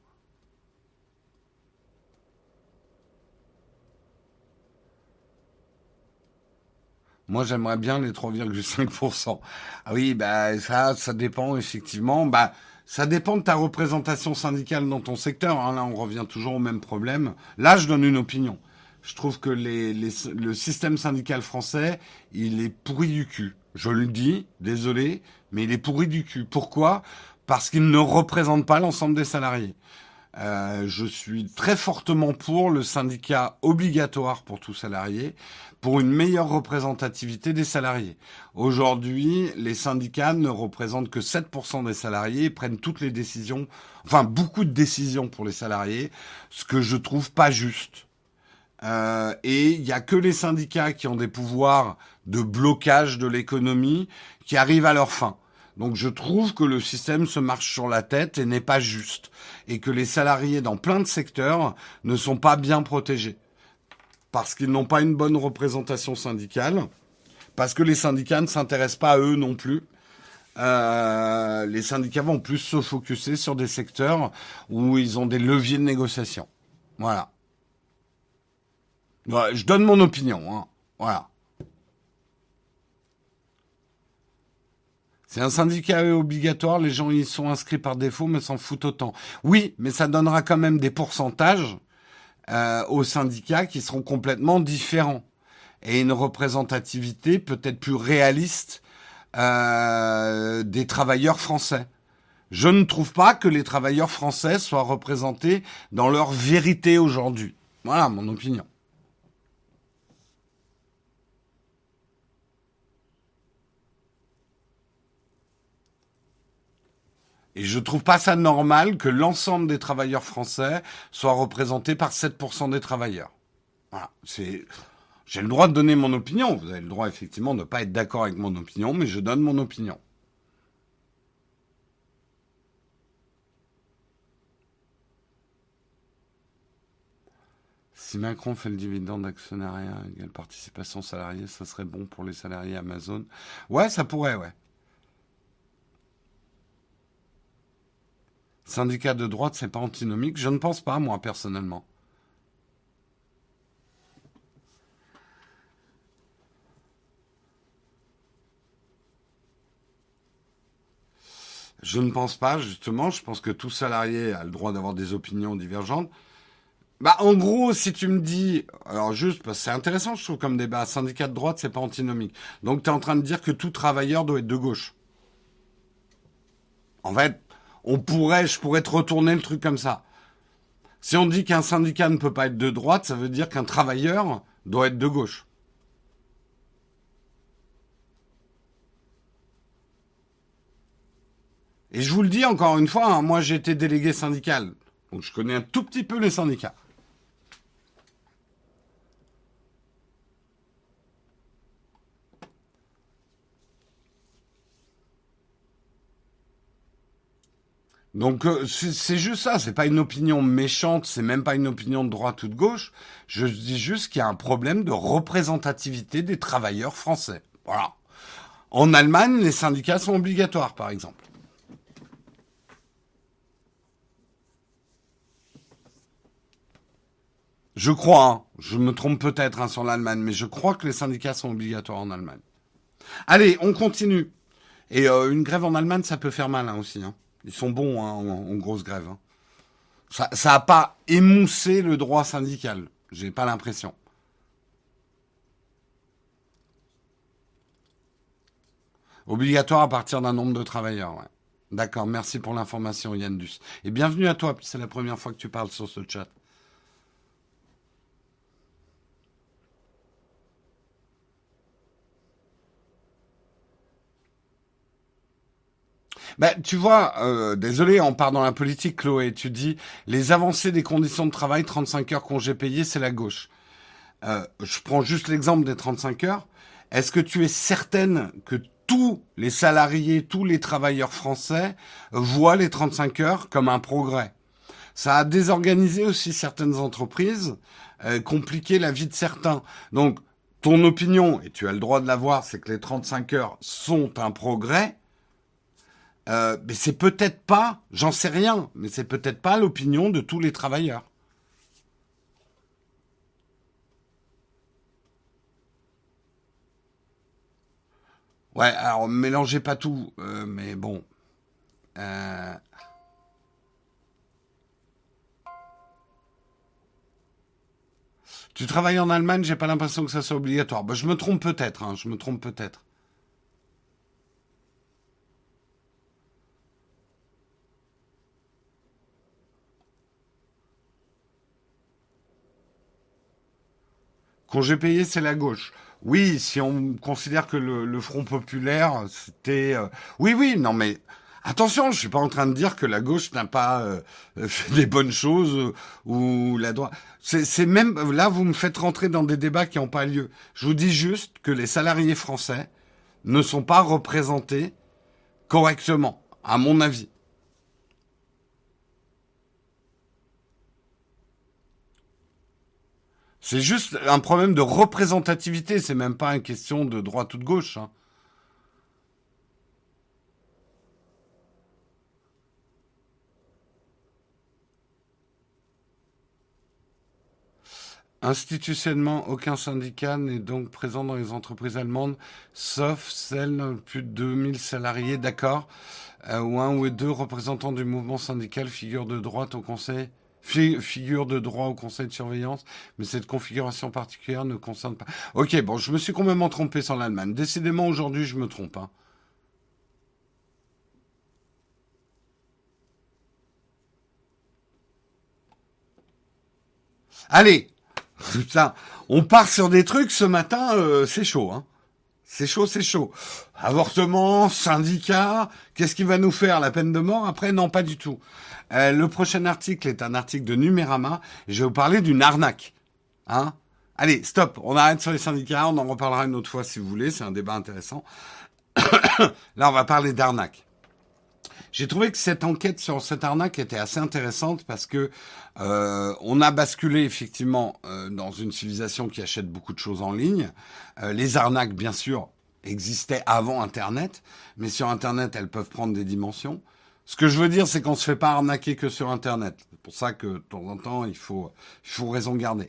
Speaker 1: Moi, j'aimerais bien les 3,5%. Ah oui, bah ça, ça dépend effectivement. Bah, ça dépend de ta représentation syndicale dans ton secteur. Hein. Là, on revient toujours au même problème. Là, je donne une opinion. Je trouve que les, le système syndical français, il est pourri du cul. Je le dis, désolé, mais il est pourri du cul. Pourquoi? Parce qu'il ne représente pas l'ensemble des salariés. Euh, je suis très fortement pour le syndicat obligatoire pour tout salarié, pour une meilleure représentativité des salariés. Aujourd'hui, les syndicats ne représentent que 7% des salariés et prennent toutes les décisions, enfin beaucoup de décisions pour les salariés, ce que je trouve pas juste. Euh, et il n'y a que les syndicats qui ont des pouvoirs de blocage de l'économie qui arrivent à leur fin. Donc je trouve que le système se marche sur la tête et n'est pas juste. Et que les salariés dans plein de secteurs ne sont pas bien protégés. Parce qu'ils n'ont pas une bonne représentation syndicale. Parce que les syndicats ne s'intéressent pas à eux non plus. Euh, les syndicats vont plus se focuser sur des secteurs où ils ont des leviers de négociation. Voilà je donne mon opinion. Hein. Voilà. C'est un syndicat obligatoire, les gens y sont inscrits par défaut, mais s'en foutent autant. Oui, mais ça donnera quand même des pourcentages euh, aux syndicats qui seront complètement différents et une représentativité peut-être plus réaliste euh, des travailleurs français. Je ne trouve pas que les travailleurs français soient représentés dans leur vérité aujourd'hui. Voilà mon opinion. Et je trouve pas ça normal que l'ensemble des travailleurs français soient représentés par 7% des travailleurs. C'est j'ai le droit de donner mon opinion. Vous avez le droit effectivement de ne pas être d'accord avec mon opinion, mais je donne mon opinion. Si Macron fait le dividende d'actionnariat égale participation salariée, ça serait bon pour les salariés Amazon. Ouais, ça pourrait, ouais. Syndicat de droite, c'est pas antinomique Je ne pense pas, moi, personnellement. Je ne pense pas, justement. Je pense que tout salarié a le droit d'avoir des opinions divergentes. Bah, en gros, si tu me dis, alors juste, parce que c'est intéressant, je trouve, comme débat, syndicat de droite, c'est pas antinomique. Donc, tu es en train de dire que tout travailleur doit être de gauche. En fait, on pourrait, je pourrais te retourner le truc comme ça. Si on dit qu'un syndicat ne peut pas être de droite, ça veut dire qu'un travailleur doit être de gauche. Et je vous le dis encore une fois, hein, moi j'ai été délégué syndical, donc je connais un tout petit peu les syndicats. Donc euh, c'est juste ça, c'est pas une opinion méchante, c'est même pas une opinion de droite ou de gauche. Je dis juste qu'il y a un problème de représentativité des travailleurs français. Voilà. En Allemagne, les syndicats sont obligatoires, par exemple. Je crois, hein, je me trompe peut-être hein, sur l'Allemagne, mais je crois que les syndicats sont obligatoires en Allemagne. Allez, on continue. Et euh, une grève en Allemagne, ça peut faire mal hein, aussi. Ils sont bons hein, en, grosse grève. Hein. Ça n'a pas émoussé le droit syndical. J'ai pas l'impression. Obligatoire à partir d'un nombre de travailleurs. D'accord, merci pour l'information Yann Dus. Et bienvenue à toi, c'est la première fois que tu parles sur ce chat. Bah, tu vois, euh, désolé, on part dans la politique, Chloé. Tu dis les avancées des conditions de travail, 35 heures congés payés, c'est la gauche. Euh, je prends juste l'exemple des 35 heures. Est-ce que tu es certaine que tous les salariés, tous les travailleurs français voient les 35 heures comme un progrès? Ça a désorganisé aussi certaines entreprises, euh, compliqué la vie de certains. Donc, ton opinion, et tu as le droit de l'avoir, c'est que les 35 heures sont un progrès. Euh, mais c'est peut-être pas, j'en sais rien, mais c'est peut-être pas l'opinion de tous les travailleurs. Ouais, alors mélangez pas tout, euh, mais bon. Euh, tu travailles en Allemagne, j'ai pas l'impression que ça soit obligatoire. Bah, je me trompe peut-être, hein, je me trompe peut-être. Congé payé, c'est la gauche. Oui, si on considère que le, Front populaire, c'était... Euh, oui, oui, non mais... Attention, je suis pas en train de dire que la gauche n'a pas euh, fait des bonnes choses ou la droite. C'est même là vous me faites rentrer dans des débats qui n'ont pas lieu. Je vous dis juste que les salariés français ne sont pas représentés correctement, à mon avis. C'est juste un problème de représentativité, c'est même pas une question de droite ou de gauche. Hein. Institutionnellement, aucun syndicat n'est donc présent dans les entreprises allemandes, sauf celles de plus de 2000 salariés, d'accord, euh, ou un ou deux représentants du mouvement syndical figure de droite au conseil figure de droit au conseil de surveillance, mais cette configuration particulière ne concerne pas. Ok, bon, je me suis complètement trompé sur l'Allemagne. Décidément, aujourd'hui, je me trompe. Hein. Allez, putain, on part sur des trucs ce matin, euh, c'est chaud, hein. C'est chaud, c'est chaud. Avortement, syndicat, qu'est-ce qui va nous faire La peine de mort? Après, non, pas du tout. Euh, le prochain article est un article de Numérama. Je vais vous parler d'une arnaque. Hein Allez, stop. On arrête sur les syndicats. On en reparlera une autre fois si vous voulez. C'est un débat intéressant. Là, on va parler d'arnaque. J'ai trouvé que cette enquête sur cette arnaque était assez intéressante parce que euh, on a basculé effectivement euh, dans une civilisation qui achète beaucoup de choses en ligne. Euh, les arnaques, bien sûr, existaient avant Internet, mais sur Internet, elles peuvent prendre des dimensions. Ce que je veux dire, c'est qu'on se fait pas arnaquer que sur Internet. Pour ça que de temps en temps, il faut, il faut raison garder.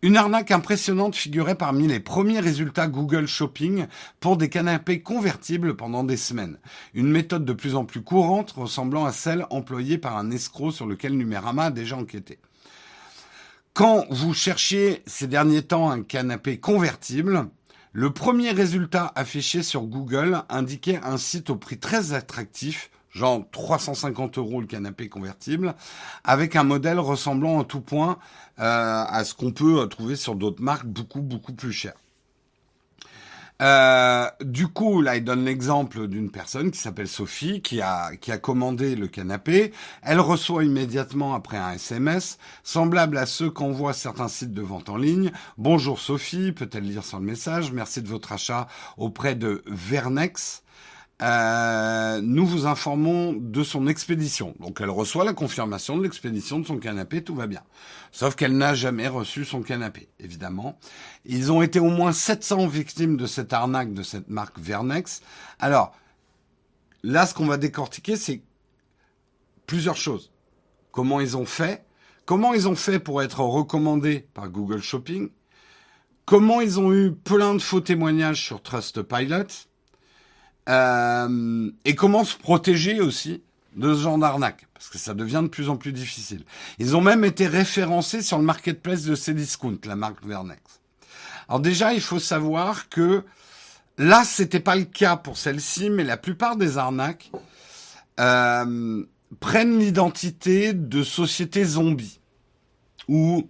Speaker 1: Une arnaque impressionnante figurait parmi les premiers résultats Google Shopping pour des canapés convertibles pendant des semaines. Une méthode de plus en plus courante ressemblant à celle employée par un escroc sur lequel Numérama a déjà enquêté. Quand vous cherchiez ces derniers temps un canapé convertible, le premier résultat affiché sur Google indiquait un site au prix très attractif genre 350 euros le canapé convertible, avec un modèle ressemblant en tout point euh, à ce qu'on peut trouver sur d'autres marques beaucoup beaucoup plus chères. Euh, du coup, là, il donne l'exemple d'une personne qui s'appelle Sophie, qui a, qui a commandé le canapé. Elle reçoit immédiatement après un SMS, semblable à ceux qu'envoient certains sites de vente en ligne. Bonjour Sophie, peut-elle lire son message? Merci de votre achat auprès de Vernex. Euh, nous vous informons de son expédition. Donc elle reçoit la confirmation de l'expédition de son canapé, tout va bien. Sauf qu'elle n'a jamais reçu son canapé, évidemment. Ils ont été au moins 700 victimes de cette arnaque de cette marque Vernex. Alors, là, ce qu'on va décortiquer, c'est plusieurs choses. Comment ils ont fait? Comment ils ont fait pour être recommandés par Google Shopping? Comment ils ont eu plein de faux témoignages sur Trustpilot euh, et comment se protéger aussi de ce genre d'arnaque, parce que ça devient de plus en plus difficile. Ils ont même été référencés sur le marketplace de Cdiscount, la marque Vernex. Alors déjà, il faut savoir que là, c'était pas le cas pour celle-ci, mais la plupart des arnaques euh, prennent l'identité de sociétés zombies ou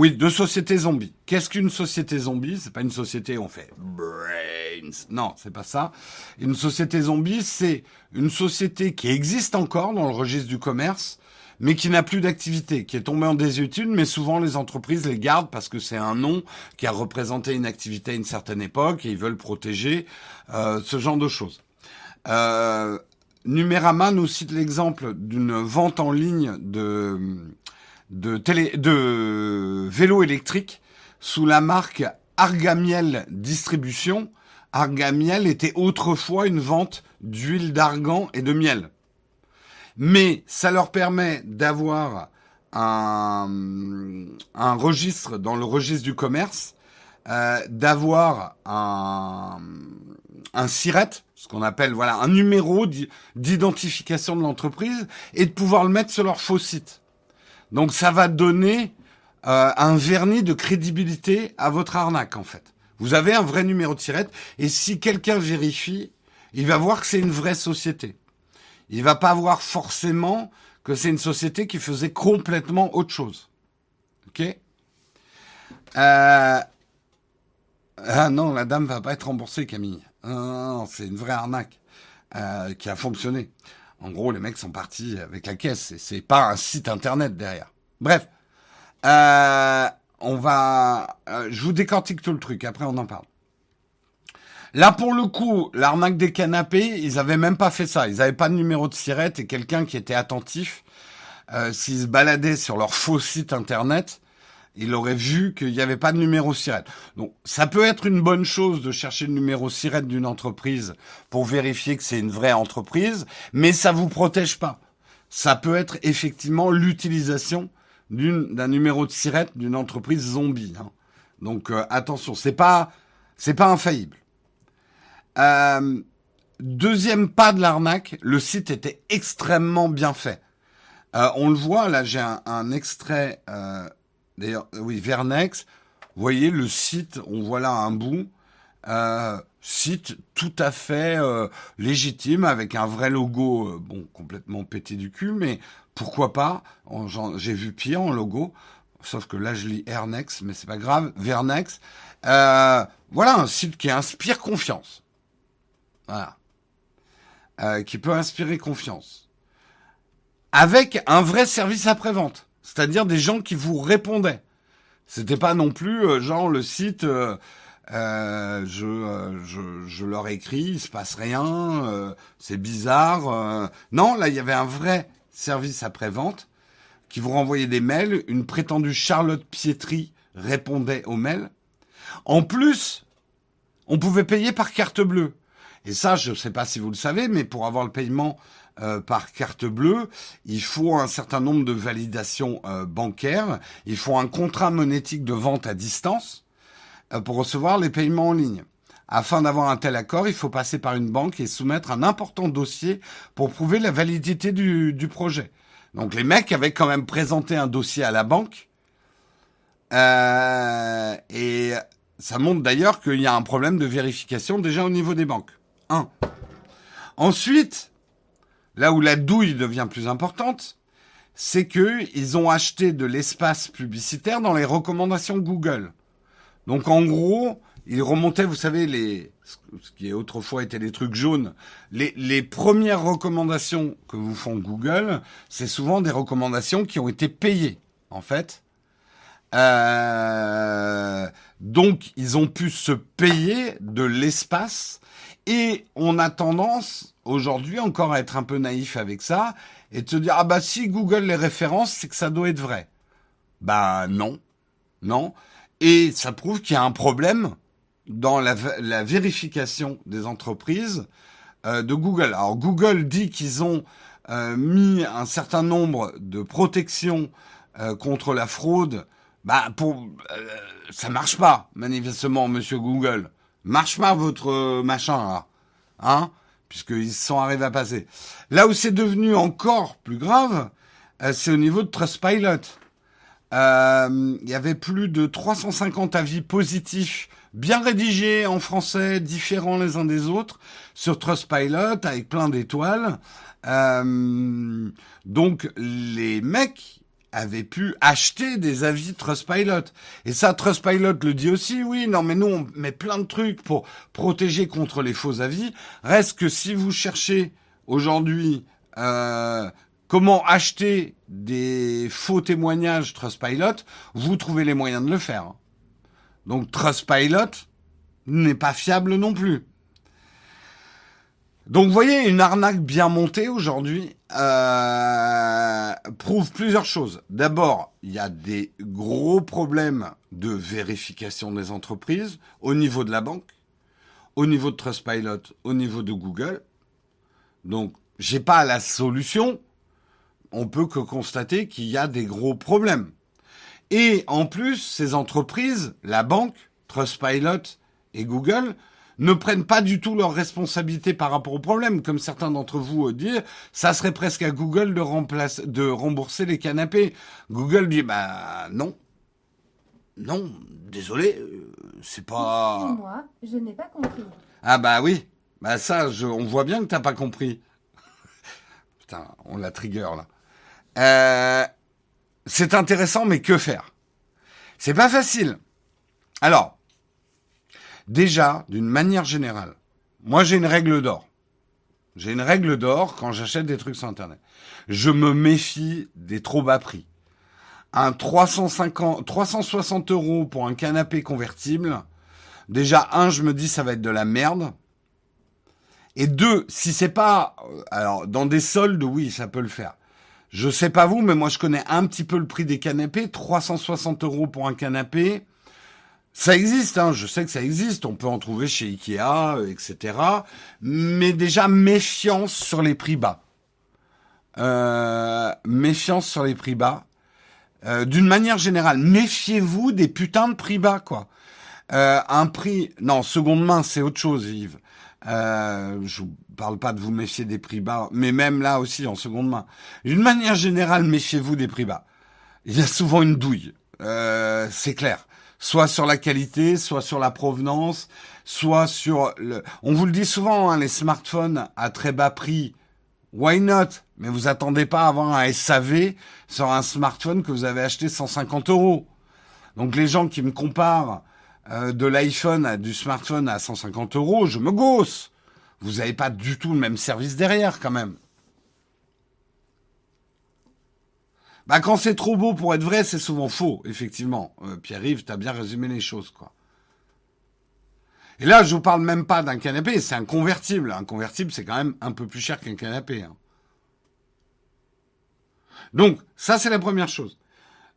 Speaker 1: oui, de sociétés zombies. Qu'est-ce qu'une société zombie? C'est pas une société où on fait brains. Non, c'est pas ça. Une société zombie, c'est une société qui existe encore dans le registre du commerce, mais qui n'a plus d'activité, qui est tombée en désuétude, mais souvent les entreprises les gardent parce que c'est un nom qui a représenté une activité à une certaine époque et ils veulent protéger euh, ce genre de choses. Euh, Numérama nous cite l'exemple d'une vente en ligne de de, télé, de vélo électrique sous la marque Argamiel Distribution. Argamiel était autrefois une vente d'huile d'argan et de miel. Mais ça leur permet d'avoir un, un registre dans le registre du commerce, euh, d'avoir un, un SIRET, ce qu'on appelle voilà un numéro d'identification de l'entreprise, et de pouvoir le mettre sur leur faux site. Donc ça va donner euh, un vernis de crédibilité à votre arnaque en fait. Vous avez un vrai numéro de tirette et si quelqu'un vérifie, il va voir que c'est une vraie société. Il va pas voir forcément que c'est une société qui faisait complètement autre chose. Ok? Euh... Ah non, la dame va pas être remboursée, Camille. C'est une vraie arnaque euh, qui a fonctionné. En gros, les mecs sont partis avec la caisse et c'est pas un site internet derrière. Bref, euh, on va, euh, je vous décortique tout le truc. Après, on en parle. Là, pour le coup, l'arnaque des canapés, ils avaient même pas fait ça. Ils avaient pas de numéro de sirette et quelqu'un qui était attentif, euh, s'ils se baladaient sur leur faux site internet, il aurait vu qu'il n'y avait pas de numéro SIRET. Donc, ça peut être une bonne chose de chercher le numéro SIRET d'une entreprise pour vérifier que c'est une vraie entreprise, mais ça vous protège pas. Ça peut être effectivement l'utilisation d'un numéro de SIRET d'une entreprise zombie. Hein. Donc, euh, attention, c'est pas, c'est pas infaillible. Euh, deuxième pas de l'arnaque, le site était extrêmement bien fait. Euh, on le voit, là j'ai un, un, extrait D'ailleurs, euh, oui, Vernex, vous voyez le site, on voit là un bout, euh, site tout à fait euh, légitime avec un vrai logo, bon, complètement pété du cul, mais pourquoi pas J'ai vu pire en logo, sauf que là je lis Ernex, mais c'est pas grave, Vernex. voilà un site qui inspire confiance. Voilà. qui peut inspirer confiance. Avec un vrai service après-vente. C'est-à-dire des gens qui vous répondaient. C'était pas non plus euh, genre le site euh, Euh, je, euh, je, je, leur écris, il se passe rien, c'est bizarre. Non, là, il y avait un vrai service après-vente qui vous renvoyait des mails. Une prétendue Charlotte Pietri répondait aux mails. En plus, on pouvait payer par carte bleue. Et ça, je ne sais pas si vous le savez, mais pour avoir le paiement par carte bleue, il faut un certain nombre de validations bancaires, il faut un contrat monétique de vente à distance, euh, pour recevoir les paiements en ligne. Afin d'avoir un tel accord, il faut passer par une banque et soumettre un important dossier pour prouver la validité du, du projet. Donc les mecs avaient quand même présenté un dossier à la banque. Euh, et ça montre d'ailleurs qu'il y a un problème de vérification déjà au niveau des banques. Un. Ensuite, là où la douille devient plus importante, c'est qu'ils ont acheté de l'espace publicitaire dans les recommandations Google. Donc en gros, il remontait, vous savez, ce qui autrefois était les trucs jaunes, les, les premières recommandations que vous font Google, c'est souvent des recommandations qui ont été payées, en fait. Euh, donc ils ont pu se payer de l'espace et on a tendance aujourd'hui encore être un peu naïf avec ça et se dire ah bah si Google les références c'est que ça doit être vrai. Bah non, non. Et ça prouve qu'il y a un problème dans la, vérification des entreprises euh, de Google. Alors Google dit qu'ils ont euh, mis un certain nombre de protections euh, contre la fraude. Bah pour ça marche pas manifestement, Monsieur Google. Marche pas votre machin là, hein? Puisqu'ils sont arrivés à passer. Là où c'est devenu encore plus grave, c'est au niveau de Trustpilot. Euh, il y avait plus de 350 avis positifs bien rédigés en français, différents les uns des autres, sur Trustpilot, avec plein d'étoiles. Euh, donc les mecs avaient pu acheter des avis Trustpilot. Et ça, Trustpilot le dit aussi, oui, non mais nous on met plein de trucs pour protéger contre les faux avis. Reste que si vous cherchez aujourd'hui euh, comment acheter des faux témoignages Trustpilot, vous trouvez les moyens de le faire. Donc Trustpilot n'est pas fiable non plus. Donc vous voyez, une arnaque bien montée aujourd'hui euh, prouve plusieurs choses. D'abord, il y a des gros problèmes de vérification des entreprises au niveau de la banque, au niveau de Trustpilot, au niveau de Google. Donc, j'ai pas la solution, on peut que constater qu'il y a des gros problèmes. Et en plus, ces entreprises, la banque, Trustpilot et Google, ne prennent pas du tout leurs responsabilités par rapport au problème. Comme certains d'entre vous disent, ça serait presque à Google de, rembourser les canapés. Google dit, bah non. Non, désolé, euh, c'est pas...
Speaker 2: moi je n'ai pas compris.
Speaker 1: Ah bah oui, bah ça, on voit bien que t'as pas compris. Putain, on la trigger là. Euh, c'est intéressant, mais que faire? C'est pas facile. Alors, déjà, d'une manière générale, moi j'ai une règle d'or. J'ai une règle d'or quand j'achète des trucs sur Internet. Je me méfie des trop bas prix. Un 350, 360 euros pour un canapé convertible. Déjà, un, je me dis ça va être de la merde. Et deux, si c'est pas, euh, alors dans des soldes, oui, ça peut le faire. Je sais pas vous, mais moi je connais un petit peu le prix des canapés. 360 euros pour un canapé. Ça existe, hein, je sais que ça existe. On peut en trouver chez Ikea, euh, etc. Mais déjà, méfiance sur les prix bas. Euh, méfiance sur les prix bas. Euh, d'une manière générale, méfiez-vous des putains de prix bas, quoi. un prix, non, seconde main, c'est autre chose, Yves. Euh, je vous parle pas de vous méfier des prix bas, mais même là aussi en seconde main. D'une manière générale, méfiez-vous des prix bas. Il y a souvent une douille, euh, c'est clair. Soit sur la qualité, soit sur la provenance, soit sur le. On vous le dit souvent, hein, les smartphones à très bas prix. Why not? Mais vous attendez pas à avoir un SAV sur un smartphone que vous avez acheté 150 euros. Donc les gens qui me comparent euh, de l'iPhone à du smartphone à 150 euros, je me gosse. Vous n'avez pas du tout le même service derrière quand même. Bah quand c'est trop beau pour être vrai, c'est souvent faux, effectivement. Euh, Pierre-Yves, t'as bien résumé les choses, quoi. Et là, je vous parle même pas d'un canapé, c'est un convertible. Un convertible, c'est quand même un peu plus cher qu'un canapé. Hein. Donc, ça, c'est la première chose.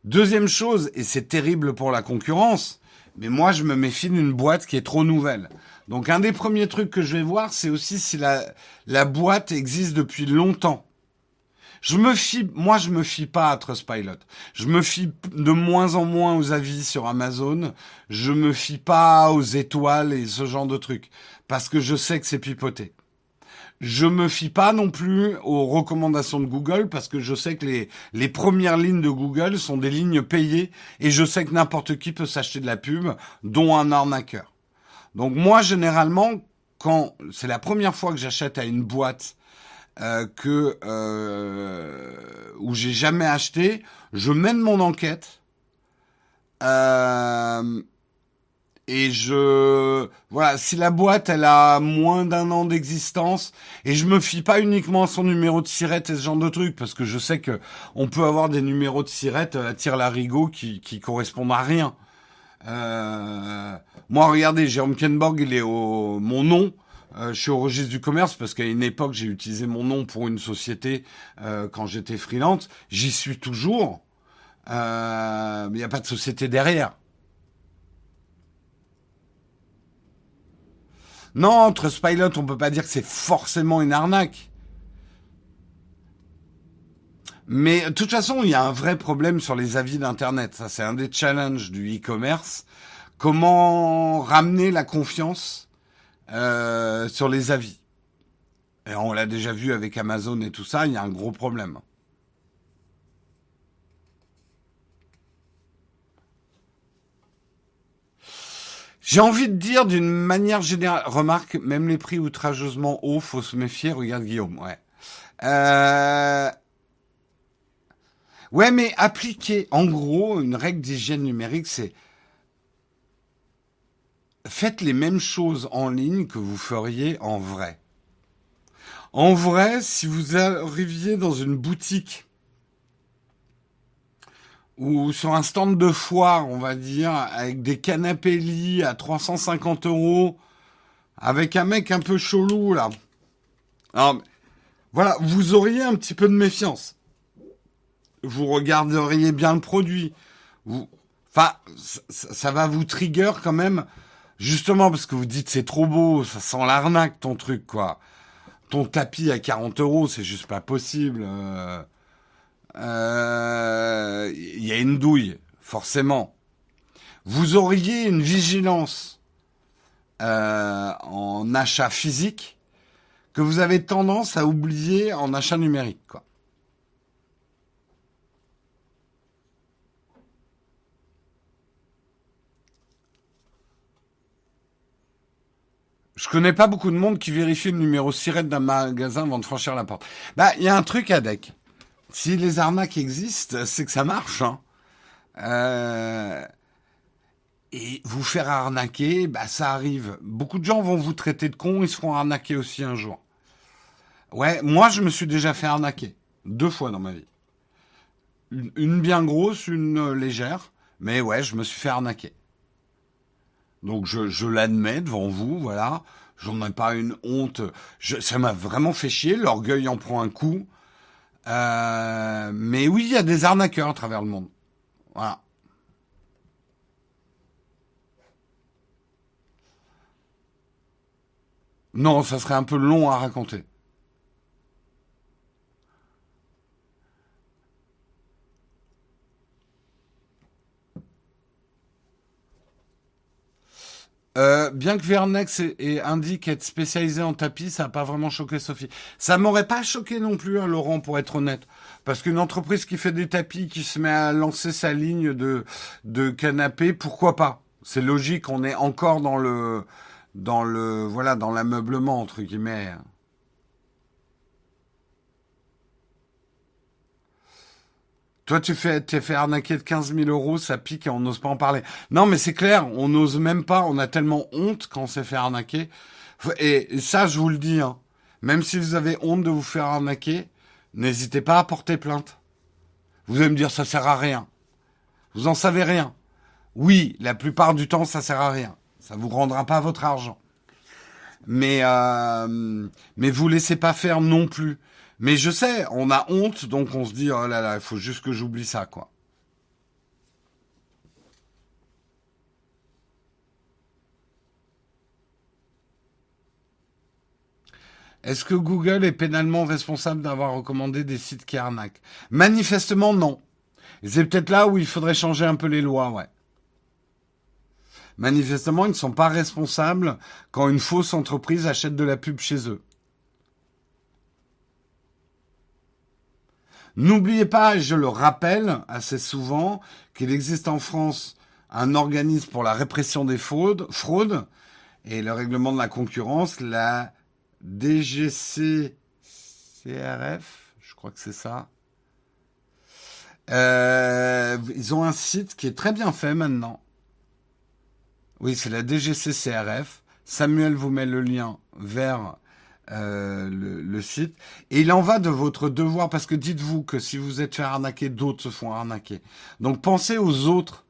Speaker 1: Deuxième chose, et c'est terrible pour la concurrence, mais moi, je me méfie d'une boîte qui est trop nouvelle. Donc, un des premiers trucs que je vais voir, c'est aussi si la, la boîte existe depuis longtemps. Je me fie, moi, je me fie pas à Trustpilot. Je me fie de moins en moins aux avis sur Amazon. Je me fie pas aux étoiles et ce genre de trucs. Parce que je sais que c'est pipoté. Je me fie pas non plus aux recommandations de Google parce que je sais que les, les premières lignes de Google sont des lignes payées et je sais que n'importe qui peut s'acheter de la pub, dont un arnaqueur. Donc moi, généralement, quand c'est la première fois que j'achète à une boîte euh, que euh, où j'ai jamais acheté, je mène mon enquête euh, et je voilà si la boîte elle a moins d'un an d'existence et je me fie pas uniquement à son numéro de sirette et ce genre de trucs parce que je sais que on peut avoir des numéros de sirette à tir larigot qui qui correspondent à rien. Euh, moi regardez Jérôme Kenborg il est au mon nom euh, je suis au registre du commerce parce qu'à une époque, j'ai utilisé mon nom pour une société euh, quand j'étais freelance. J'y suis toujours, euh, mais il n'y a pas de société derrière. Non, entre Spilot, on peut pas dire que c'est forcément une arnaque. Mais de toute façon, il y a un vrai problème sur les avis d'Internet. Ça, c'est un des challenges du e-commerce. Comment ramener la confiance euh, sur les avis. Et on l'a déjà vu avec Amazon et tout ça, il y a un gros problème. J'ai envie de dire d'une manière générale, remarque, même les prix outrageusement hauts, faut se méfier, regarde Guillaume, ouais. Euh... Ouais, mais appliquer, en gros, une règle d'hygiène numérique, c'est faites les mêmes choses en ligne que vous feriez en vrai. En vrai, si vous arriviez dans une boutique ou sur un stand de foire, on va dire, avec des canapés lits à 350 euros, avec un mec un peu chelou, là. Alors, voilà, vous auriez un petit peu de méfiance. Vous regarderiez bien le produit. Enfin, ça va vous trigger quand même Justement parce que vous dites c'est trop beau, ça sent l'arnaque ton truc quoi. Ton tapis à 40 euros, c'est juste pas possible. Il euh, euh, y a une douille, forcément. Vous auriez une vigilance euh, en achat physique que vous avez tendance à oublier en achat numérique quoi. Je connais pas beaucoup de monde qui vérifie le numéro sirène d'un magasin avant de franchir la porte. Bah, il y a un truc à. Si les arnaques existent, c'est que ça marche. Hein. Euh... Et vous faire arnaquer, bah ça arrive. Beaucoup de gens vont vous traiter de con, ils se feront arnaquer aussi un jour. Ouais, moi je me suis déjà fait arnaquer. Deux fois dans ma vie. une bien grosse, une légère. Mais ouais, je me suis fait arnaquer. Donc je, je l'admets devant vous, voilà. J'en ai pas une honte. Je, ça m'a vraiment fait chier. L'orgueil en prend un coup. Euh, mais oui, il y a des arnaqueurs à travers le monde. Voilà. Non, ça serait un peu long à raconter. Euh, bien que Vernex et, indique être spécialisé en tapis, ça n'a pas vraiment choqué Sophie. Ça m'aurait pas choqué non plus, hein, Laurent, pour être honnête. Parce qu'une entreprise qui fait des tapis, qui se met à lancer sa ligne de, de canapé, pourquoi pas? C'est logique, on est encore dans le, dans le, voilà, dans l'ameublement, entre guillemets. Toi, tu fais, t'es fait arnaquer de 15 000 euros, ça pique et on n'ose pas en parler. Non, mais c'est clair, on n'ose même pas, on a tellement honte quand on s'est fait arnaquer. Et ça, je vous le dis, hein, même si vous avez honte de vous faire arnaquer, n'hésitez pas à porter plainte. Vous allez me dire, ça sert à rien. Vous en savez rien. Oui, la plupart du temps, ça sert à rien. Ça vous rendra pas votre argent. Mais euh, mais vous laissez pas faire non plus. Mais je sais, on a honte, donc on se dit oh là là, il faut juste que j'oublie ça, quoi. Est-ce que Google est pénalement responsable d'avoir recommandé des sites qui arnaquent? Manifestement, non. C'est peut-être là où il faudrait changer un peu les lois, ouais. Manifestement, ils ne sont pas responsables quand une fausse entreprise achète de la pub chez eux. N'oubliez pas, je le rappelle assez souvent, qu'il existe en France un organisme pour la répression des fraudes, et le règlement de la concurrence, la DGC CRF, je crois que c'est ça. Euh, ils ont un site qui est très bien fait maintenant. Oui, c'est la DGC CRF. Samuel vous met le lien vers euh, le, le, site. Et il en va de votre devoir, parce que dites-vous que si vous êtes fait arnaquer, d'autres se font arnaquer. Donc pensez aux autres.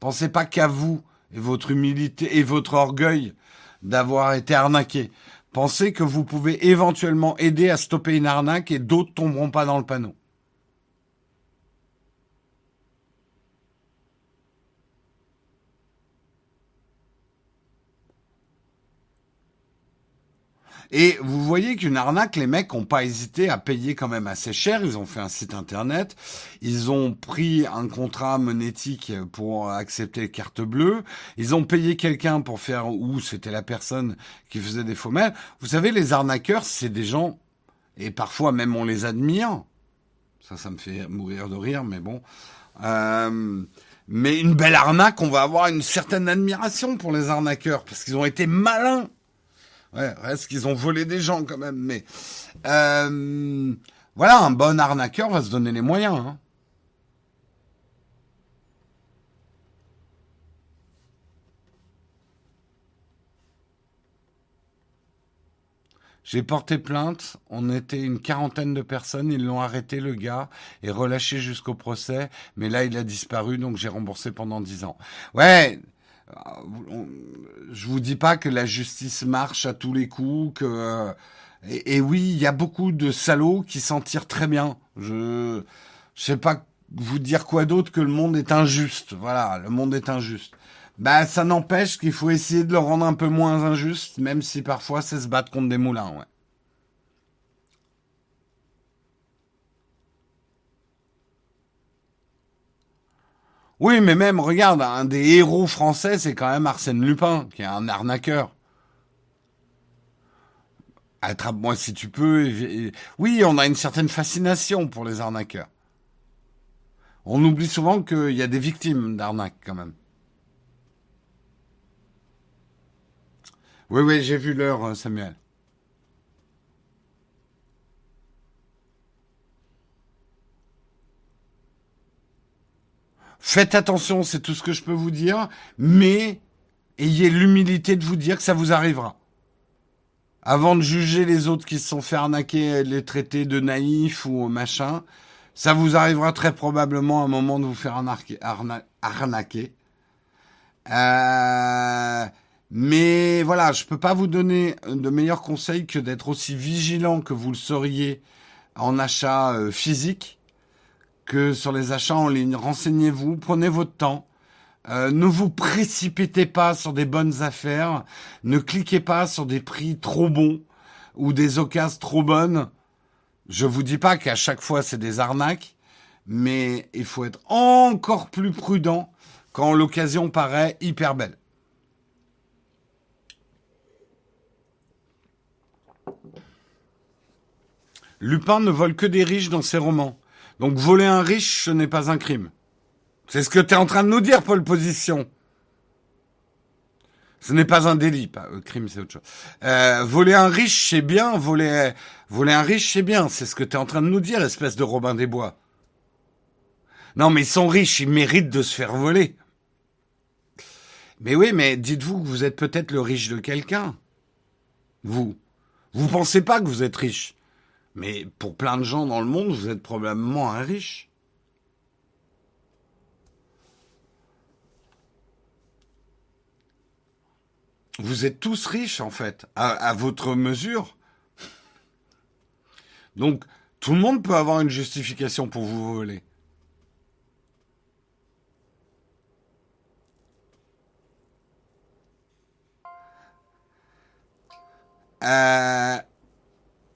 Speaker 1: Pensez pas qu'à vous et votre humilité et votre orgueil d'avoir été arnaqué. Pensez que vous pouvez éventuellement aider à stopper une arnaque et d'autres tomberont pas dans le panneau. Et vous voyez qu'une arnaque, les mecs n'ont pas hésité à payer quand même assez cher. Ils ont fait un site internet. Ils ont pris un contrat monétique pour accepter carte bleue. Ils ont payé quelqu'un pour faire, ou c'était la personne qui faisait des faux mails. Vous savez, les arnaqueurs, c'est des gens, et parfois même on les admire. Ça, ça me fait mourir de rire, mais bon. Euh, mais une belle arnaque, on va avoir une certaine admiration pour les arnaqueurs, parce qu'ils ont été malins. Ouais, reste qu'ils ont volé des gens quand même, mais euh, voilà, un bon arnaqueur va se donner les moyens. Hein. J'ai porté plainte, on était une quarantaine de personnes, ils l'ont arrêté le gars et relâché jusqu'au procès, mais là il a disparu donc j'ai remboursé pendant dix ans. Ouais, euh, je vous dis pas que la justice marche à tous les coups, que euh, et, oui, il y a beaucoup de salauds qui s'en tirent très bien. Je je sais pas vous dire quoi d'autre que le monde est injuste. Voilà, le monde est injuste. Bah ça n'empêche qu'il faut essayer de le rendre un peu moins injuste, même si parfois c'est se battre contre des moulins, ouais. Oui, mais même, regarde, un des héros français, c'est quand même Arsène Lupin, qui est un arnaqueur. Attrape-moi si tu peux. Oui, on a une certaine fascination pour les arnaqueurs. On oublie souvent qu'il y a des victimes d'arnaques quand même. Oui, oui, j'ai vu l'heure, Samuel. Faites attention, c'est tout ce que je peux vous dire, mais ayez l'humilité de vous dire que ça vous arrivera. Avant de juger les autres qui se sont fait arnaquer, les traiter de naïfs ou machin, ça vous arrivera très probablement à un moment de vous faire arnaquer. Euh, mais voilà, je peux pas vous donner de meilleurs conseils que d'être aussi vigilant que vous le seriez en achat euh, physique que sur les achats en ligne. Renseignez-vous, prenez votre temps. Euh, ne vous précipitez pas sur des bonnes affaires. Ne cliquez pas sur des prix trop bons ou des occasions trop bonnes. Je vous dis pas qu'à chaque fois c'est des arnaques, mais il faut être encore plus prudent quand l'occasion paraît hyper belle. Lupin ne vole que des riches dans ses romans. Donc voler un riche, ce n'est pas un crime. C'est ce que tu es en train de nous dire, Paul Position. Ce n'est pas un délit, pas euh, crime, c'est autre chose. Euh, voler un riche, c'est bien. Voler, voler un riche, c'est bien. C'est ce que tu es en train de nous dire, espèce de Robin des Bois. Non, mais ils sont riches, ils méritent de se faire voler. Mais oui, mais dites-vous que vous êtes peut-être le riche de quelqu'un. Vous. Vous pensez pas que vous êtes riche. Mais pour plein de gens dans le monde, vous êtes probablement un riche. Vous êtes tous riches en fait, à, votre mesure. Donc, tout le monde peut avoir une justification pour vous voler. Euh,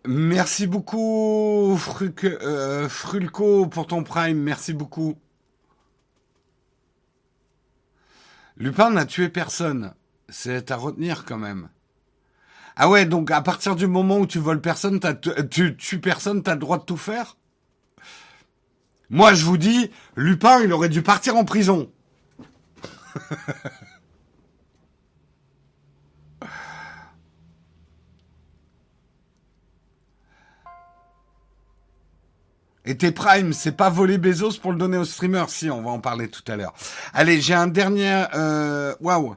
Speaker 1: merci beaucoup, euh, Frulco, pour ton prime. Merci beaucoup. Lupin n'a tué personne. C'est à retenir quand même. Ah ouais, donc à partir du moment où tu voles personne, tu tues personne, t'as le droit de tout faire? Moi, je vous dis, Lupin, il aurait dû partir en prison. Et tes primes, c'est pas voler Bezos pour le donner aux streamers Si, on va en parler tout à l'heure. Allez, j'ai un dernier... Euh, waouh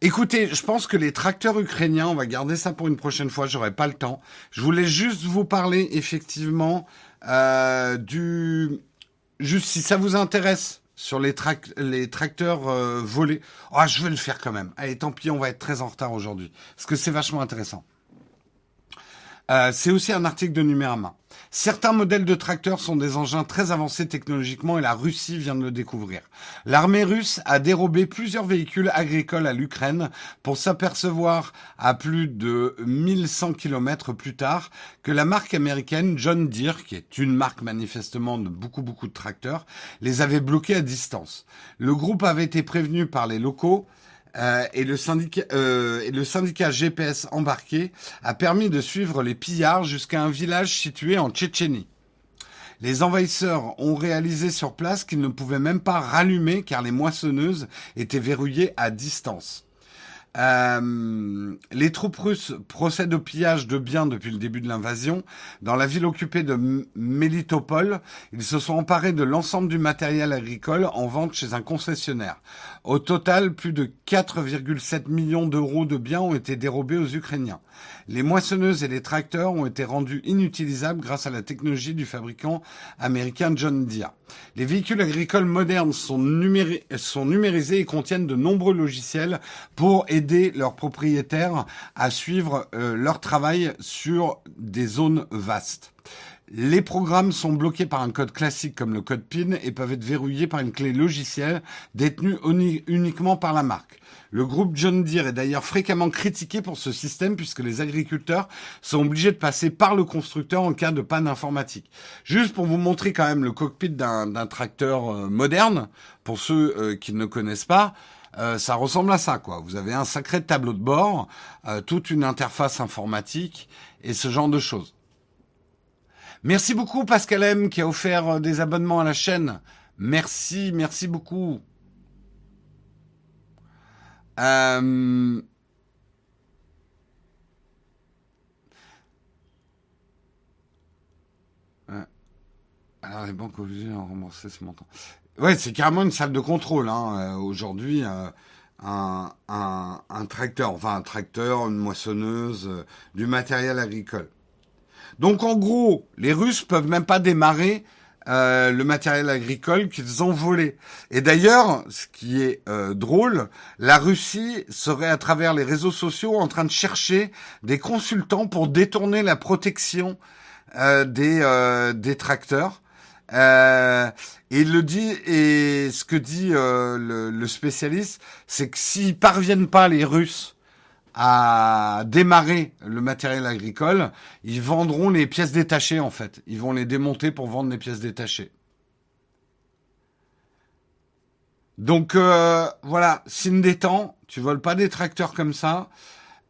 Speaker 1: Écoutez, je pense que les tracteurs ukrainiens, on va garder ça pour une prochaine fois, j'aurai pas le temps. Je voulais juste vous parler effectivement euh, du... Juste si ça vous intéresse sur les, les tracteurs euh, volés. Oh, je vais le faire quand même. Allez, tant pis, on va être très en retard aujourd'hui. Parce que c'est vachement intéressant. Euh, c'est aussi un article de Numérama. Certains modèles de tracteurs sont des engins très avancés technologiquement et la Russie vient de le découvrir. L'armée russe a dérobé plusieurs véhicules agricoles à l'Ukraine pour s'apercevoir à plus de 1100 km plus tard que la marque américaine John Deere, qui est une marque manifestement de beaucoup beaucoup de tracteurs, les avait bloqués à distance. Le groupe avait été prévenu par les locaux euh, et, le syndicat, euh, et le syndicat GPS embarqué a permis de suivre les pillards jusqu'à un village situé en Tchétchénie. Les envahisseurs ont réalisé sur place qu'ils ne pouvaient même pas rallumer car les moissonneuses étaient verrouillées à distance. Euh, les troupes russes procèdent au pillage de biens depuis le début de l'invasion. Dans la ville occupée de Melitopol, ils se sont emparés de l'ensemble du matériel agricole en vente chez un concessionnaire. Au total, plus de 4,7 millions d'euros de biens ont été dérobés aux Ukrainiens. Les moissonneuses et les tracteurs ont été rendus inutilisables grâce à la technologie du fabricant américain John Deere. Les véhicules agricoles modernes sont, numérisés et contiennent de nombreux logiciels pour aider leurs propriétaires à suivre euh, leur travail sur des zones vastes. Les programmes sont bloqués par un code classique comme le code PIN et peuvent être verrouillés par une clé logicielle détenue uniquement par la marque. Le groupe John Deere est d'ailleurs fréquemment critiqué pour ce système puisque les agriculteurs sont obligés de passer par le constructeur en cas de panne informatique. Juste pour vous montrer quand même le cockpit d'un tracteur euh, moderne, pour ceux euh, qui ne connaissent pas, euh, ça ressemble à ça, quoi. Vous avez un sacré tableau de bord, toute une interface informatique et ce genre de choses. Merci beaucoup Pascal M qui a offert des abonnements à la chaîne. Merci, merci beaucoup. Euh... Alors les banques obligées à rembourser ce montant. Ouais, c'est carrément une salle de contrôle. Hein. Euh, aujourd'hui, euh, un, tracteur, enfin un tracteur, une moissonneuse, du matériel agricole. Donc en gros, les Russes peuvent même pas démarrer euh, le matériel agricole qu'ils ont volé. Et d'ailleurs, ce qui est euh, drôle, la Russie serait à travers les réseaux sociaux en train de chercher des consultants pour détourner la protection euh, des, des tracteurs. et il le dit, et ce que dit le, le, spécialiste, c'est que s'ils parviennent pas les Russes à démarrer le matériel agricole, ils vendront les pièces détachées en fait. Ils vont les démonter pour vendre les pièces détachées. Donc euh, voilà, signe des temps, tu voles pas des tracteurs comme ça.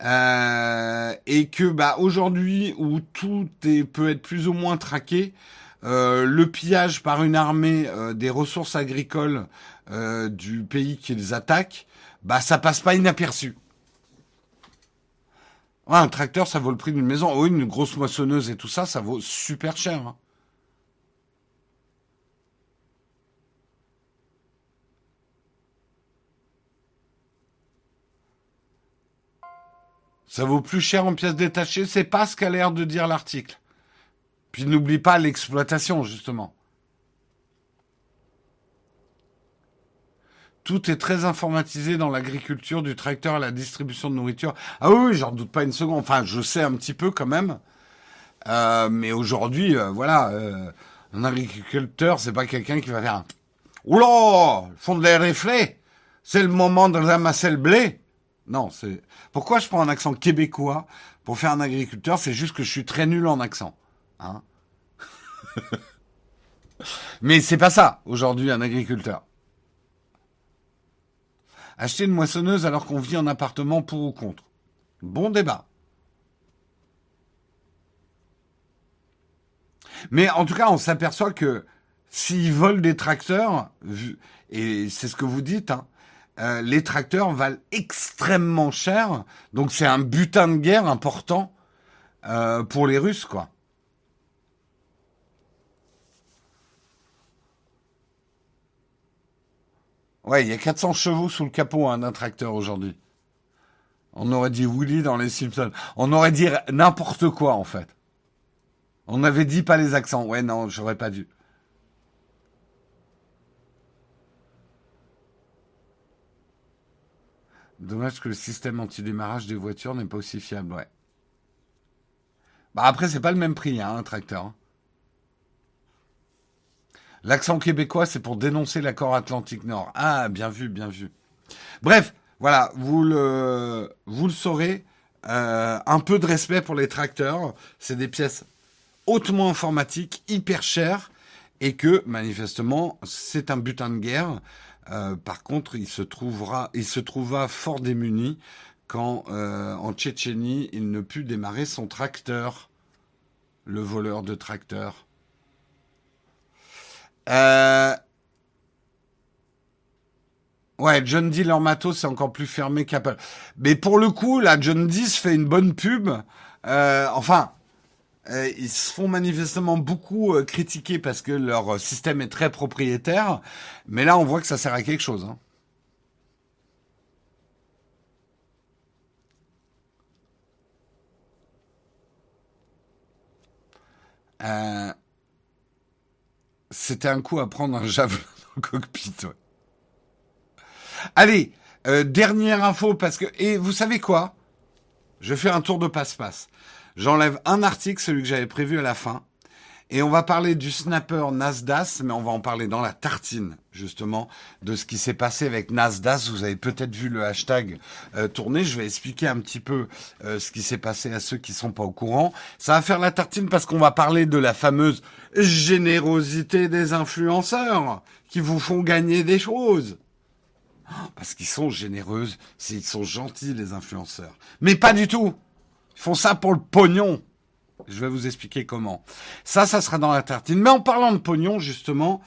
Speaker 1: Euh, et que bah aujourd'hui où tout est, peut être plus ou moins traqué, euh, le pillage par une armée des ressources agricoles du pays qu'ils attaquent, bah ça passe pas inaperçu un tracteur, ça vaut le prix d'une maison. Oui, une grosse moissonneuse et tout ça, ça vaut super cher. Hein. Ça vaut plus cher en pièces détachées, c'est pas ce qu'a l'air de dire l'article. Puis n'oublie pas l'exploitation, justement. Tout est très informatisé dans l'agriculture, du tracteur à la distribution de nourriture. Ah oui, j'en doute pas une seconde. Enfin, je sais un petit peu quand même. Euh, mais aujourd'hui, euh, voilà, euh, un agriculteur, c'est pas quelqu'un qui va faire un... Oula, fond de l'air reflets, c'est le moment de ramasser le blé. Non, c'est... Pourquoi je prends un accent québécois pour faire un agriculteur? C'est juste que je suis très nul en accent. Hein mais c'est pas ça, aujourd'hui, un agriculteur. Acheter une moissonneuse alors qu'on vit en appartement pour ou contre Bon débat. Mais en tout cas, on s'aperçoit que s'ils volent des tracteurs, et c'est ce que vous dites, hein, euh, les tracteurs valent extrêmement cher, donc c'est un butin de guerre important euh, pour les Russes, quoi. Ouais, il y a 400 chevaux sous le capot hein, d'un tracteur aujourd'hui. On aurait dit Willy dans les Simpsons. On aurait dit n'importe quoi en fait. On avait dit pas les accents. Ouais, non, j'aurais pas dû. Dommage que le système anti-démarrage des voitures n'est pas aussi fiable, ouais. Bah après, c'est pas le même prix, hein, un tracteur. Hein. L'accent québécois, c'est pour dénoncer l'accord Atlantique Nord. Ah, bien vu, bien vu. Bref, voilà, vous le, saurez. Euh, un peu de respect pour les tracteurs. C'est des pièces hautement informatique, hyper cher, et que manifestement c'est un butin de guerre. Euh, par contre, il se trouvera, il se trouva fort démuni quand euh, en Tchétchénie il ne put démarrer son tracteur, le voleur de tracteur. Euh... Ouais, John Dee, leur matos, c'est encore plus fermé qu'Apple. Mais pour le coup, là, John Dee se fait une bonne pub. Euh, enfin, euh, ils se font manifestement beaucoup euh, critiquer parce que leur euh, système est très propriétaire, mais là on voit que ça sert à quelque chose. Hein. C'était un coup à prendre un javelot dans le cockpit. Allez, dernière info parce que et vous savez quoi? Je fais un tour de passe-passe. J'enlève un article, celui que j'avais prévu à la fin. Et on va parler du snapper Nasdaq, mais on va en parler dans la tartine, justement, de ce qui s'est passé avec Nasdaq. Vous avez peut-être vu le hashtag euh, tourner. Je vais expliquer un petit peu euh, ce qui s'est passé à ceux qui sont pas au courant. Ça va faire la tartine parce qu'on va parler de la fameuse générosité des influenceurs qui vous font gagner des choses. Parce qu'ils sont généreuses, ils sont gentils les influenceurs. Mais pas du tout. Ils font ça pour le pognon. Je vais vous expliquer comment. Ça, ça sera dans la tartine. Mais en parlant de pognon, justement,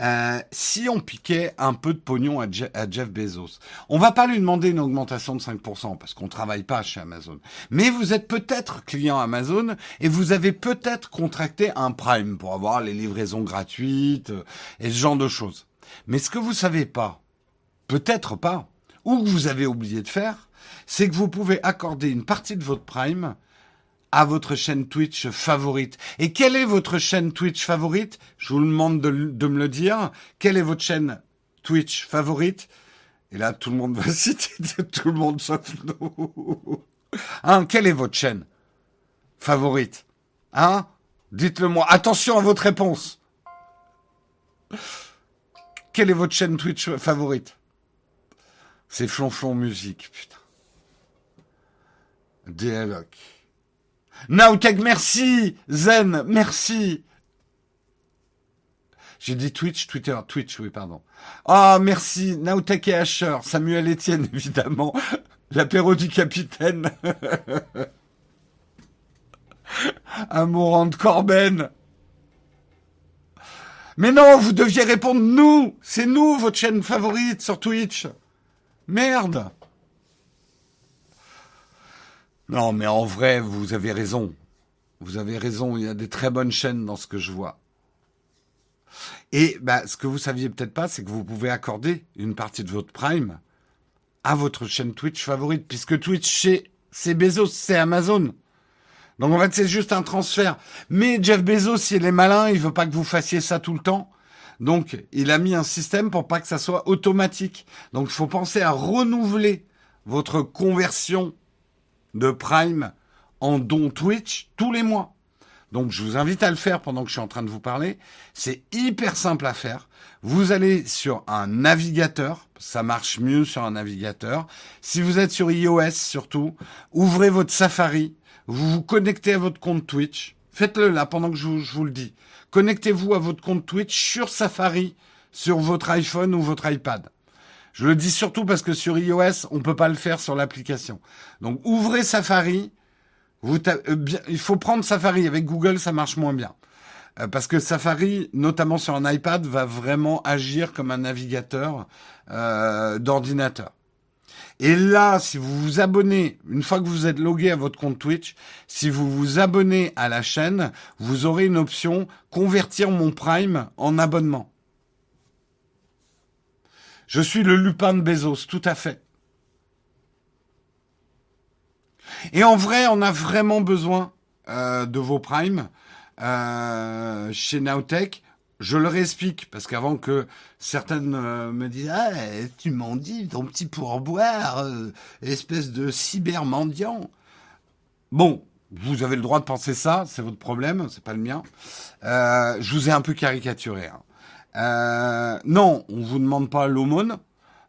Speaker 1: euh, si on piquait un peu de pognon à, Jeff Bezos, on va pas lui demander une augmentation de 5% parce qu'on travaille pas chez Amazon. Mais vous êtes peut-être client Amazon et vous avez peut-être contracté un Prime pour avoir les livraisons gratuites et ce genre de choses. Mais ce que vous savez pas, peut-être pas, ou que vous avez oublié de faire, c'est que vous pouvez accorder une partie de votre Prime à votre chaîne Twitch favorite. Et quelle est votre chaîne Twitch favorite? Je vous demande de, me le dire. Quelle est votre chaîne Twitch favorite? Et là, tout le monde va citer, tout le monde sauf nous. Hein, quelle est votre chaîne favorite? Hein? Dites-le moi. Attention à votre réponse. Quelle est votre chaîne Twitch favorite? C'est Flonflon Musique, putain. Dialogue. Nautech, merci Zen, merci J'ai dit Twitch, Twitter, Twitch, oui, pardon. Ah, merci Nautech et Asher, Samuel Etienne, évidemment. L'apéro du capitaine. Amourant de Corben. Mais non, vous deviez répondre nous. C'est nous, votre chaîne favorite sur Twitch. Merde. Non, mais en vrai, vous avez raison. Vous avez raison, il y a des très bonnes chaînes dans ce que je vois. Et bah, ce que vous saviez peut-être pas, c'est que vous pouvez accorder une partie de votre Prime à votre chaîne Twitch favorite, puisque Twitch, c'est Bezos, c'est Amazon. Donc en fait, c'est juste un transfert. Mais Jeff Bezos, s'il est malin, il veut pas que vous fassiez ça tout le temps. Donc, il a mis un système pour pas que ça soit automatique. Donc, il faut penser à renouveler votre conversion de Prime en don Twitch tous les mois. Donc, je vous invite à le faire pendant que je suis en train de vous parler. C'est hyper simple à faire. Vous allez sur un navigateur. Ça marche mieux sur un navigateur. Si vous êtes sur iOS surtout, ouvrez votre Safari. Vous vous connectez à votre compte Twitch. Faites-le là pendant que je vous le dis. Connectez-vous à votre compte Twitch sur Safari, sur votre iPhone ou votre iPad. Je le dis surtout parce que sur iOS, on peut pas le faire sur l'application. Donc ouvrez Safari. Euh, il faut prendre Safari. Avec Google, ça marche moins bien. Euh, parce que Safari, notamment sur un iPad, va vraiment agir comme un navigateur euh, d'ordinateur. Et là, si vous vous abonnez, une fois que vous êtes logué à votre compte Twitch, si vous vous abonnez à la chaîne, vous aurez une option convertir mon Prime en abonnement. Je suis le Lupin de Bezos, tout à fait. Et en vrai, on a vraiment besoin euh, de vos primes euh, chez Nowtech. Je leur explique, parce qu'avant que certaines euh, me disent Ah, tu m'en dis ton petit pourboire, espèce de cybermendiant. Bon, vous avez le droit de penser ça, c'est votre problème, c'est pas le mien. Je vous ai un peu caricaturé. Hein. Non, on vous demande pas l'aumône.